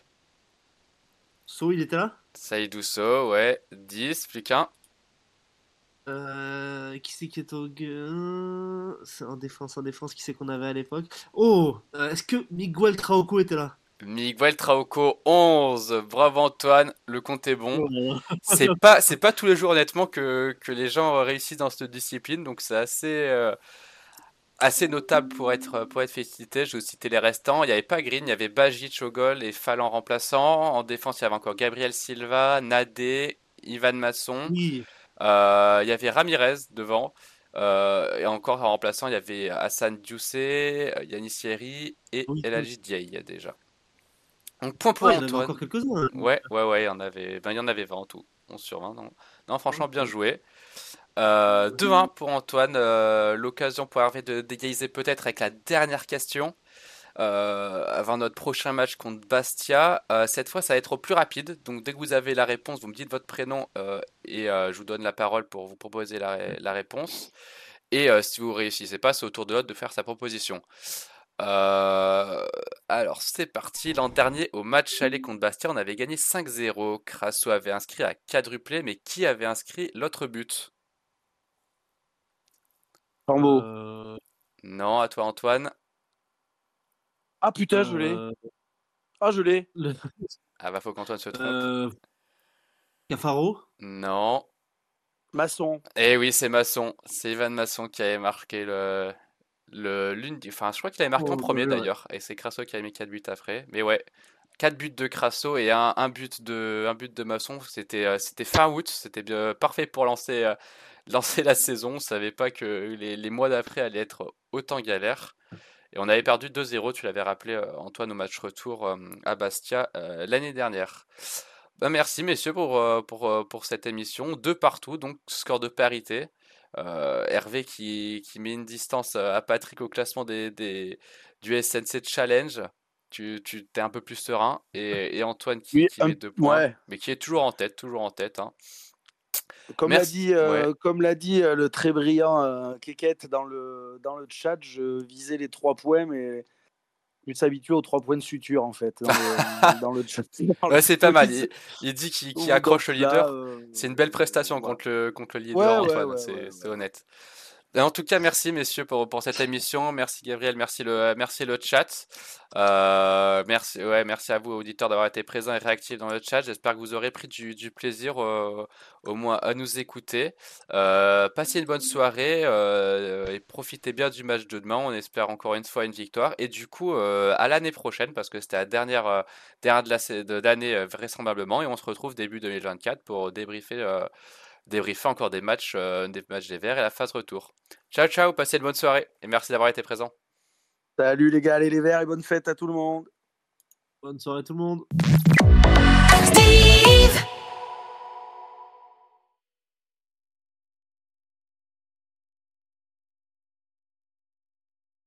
So, il était là? Saïdou So, ouais, 10, plus qu'un. Euh, Qui c'est qui est au. C'est en défense, en défense, qui c'est qu'on avait à l'époque? Oh euh, Est-ce que Miguel Trauco était là? Miguel Trauco, 11. Bravo Antoine, le compte est bon. C'est pas, c'est pas tous les jours honnêtement que, que les gens réussissent dans cette discipline, donc c'est assez, euh, assez notable pour être, pour être félicité. Je vais vous citer les restants. Il n'y avait pas Green, il y avait Bajic au goal et Fall en remplaçant. En défense, il y avait encore Gabriel Silva, Nadé, Ivan Masson. Oui, Euh, il y avait Ramirez devant. Euh, et encore en remplaçant, il y avait Hassan Diousé, Yanis Thierry et Oui, Diaye déjà. Donc point pour Ouais, il y en avait Antoine. encore quelques-uns. hein. Ouais, ouais, ouais, il y en avait, ben, il y en avait 20 en tout. 11 sur 20. Non, non franchement, bien joué. Euh, 2-1 pour Antoine. euh, L'occasion pour Hervé de d'égaliser peut-être avec la dernière question. euh, avant notre prochain match contre Bastia. Euh, cette fois, ça va être au plus rapide. Donc, dès que vous avez la réponse, vous me dites votre prénom euh, et euh, je vous donne la parole pour vous proposer la, ré- la réponse. Et euh, si vous réussissez pas, c'est au tour de l'autre de faire sa proposition. Euh, alors, c'est parti. L'an dernier, au match aller contre Bastia, on avait gagné 5-0. Crasso avait inscrit à quadruplé, mais qui avait inscrit l'autre but? Rambo. Euh, Non, à toi, Antoine. Ah putain, je l'ai. euh, Ah, je l'ai. le- Ah, bah, faut qu'Antoine se trompe. euh, Cafaro. Non. Masson. Eh oui, c'est Masson. C'est Ivan Masson qui avait marqué le, le l'une Enfin, je crois qu'il avait marqué Oh, en premier ouais, ouais. d'ailleurs. Et c'est Crasso qui a mis 4 buts après. Mais ouais, 4 buts de Crasso et un, un but de, un but de Masson. C'était euh, c'était fin août. C'était bien parfait pour lancer, euh, lancer la saison. On savait pas que les, les mois d'après allaient être autant galères. Et on avait perdu 2-0, tu l'avais rappelé euh, Antoine au match retour à Bastia l'année dernière. Bah, merci messieurs pour, pour, pour cette émission. Deux partout, donc score de parité. Euh, Hervé qui, qui met une distance euh, à Patrick au classement des, des, du SNC Challenge. Tu, tu t'es un peu plus serein. Et, et Antoine qui, Oui, qui un- met deux points, ouais. mais qui est toujours en tête, toujours en tête. hein. Comme l'a dit, euh, Ouais. comme l'a dit euh, le très brillant euh, Keket dans le, dans le chat, je visais les trois points, mais il s'habitue aux trois points de suture en fait dans le, dans le chat. Dans le- Ouais, c'est pas mal. Il, il dit qu'il accroche le leader. euh, C'est une belle prestation contre le, contre le leader, Ouais, Antoine, c'est honnête. Et En tout cas, merci messieurs pour, pour cette émission. Merci Gabriel, merci le, merci le chat. Euh, merci, ouais, merci à vous, auditeurs, d'avoir été présents et réactifs dans le chat. J'espère que vous aurez pris du, du plaisir euh, au moins à nous écouter. Euh, passez une bonne soirée euh, et profitez bien du match de demain. On espère encore une fois une victoire. Et du coup, à l'année prochaine, parce que c'était la dernière, dernière de la sa- de- d'année euh, vraisemblablement. Et on se retrouve début 2024 pour débriefer, débriefer encore des matchs, euh, des matchs des Verts et la phase retour. Ciao, ciao, passez une bonne soirée et merci d'avoir été présent. Salut les gars, allez les verts et bonne fête à tout le monde. Bonne soirée tout le monde.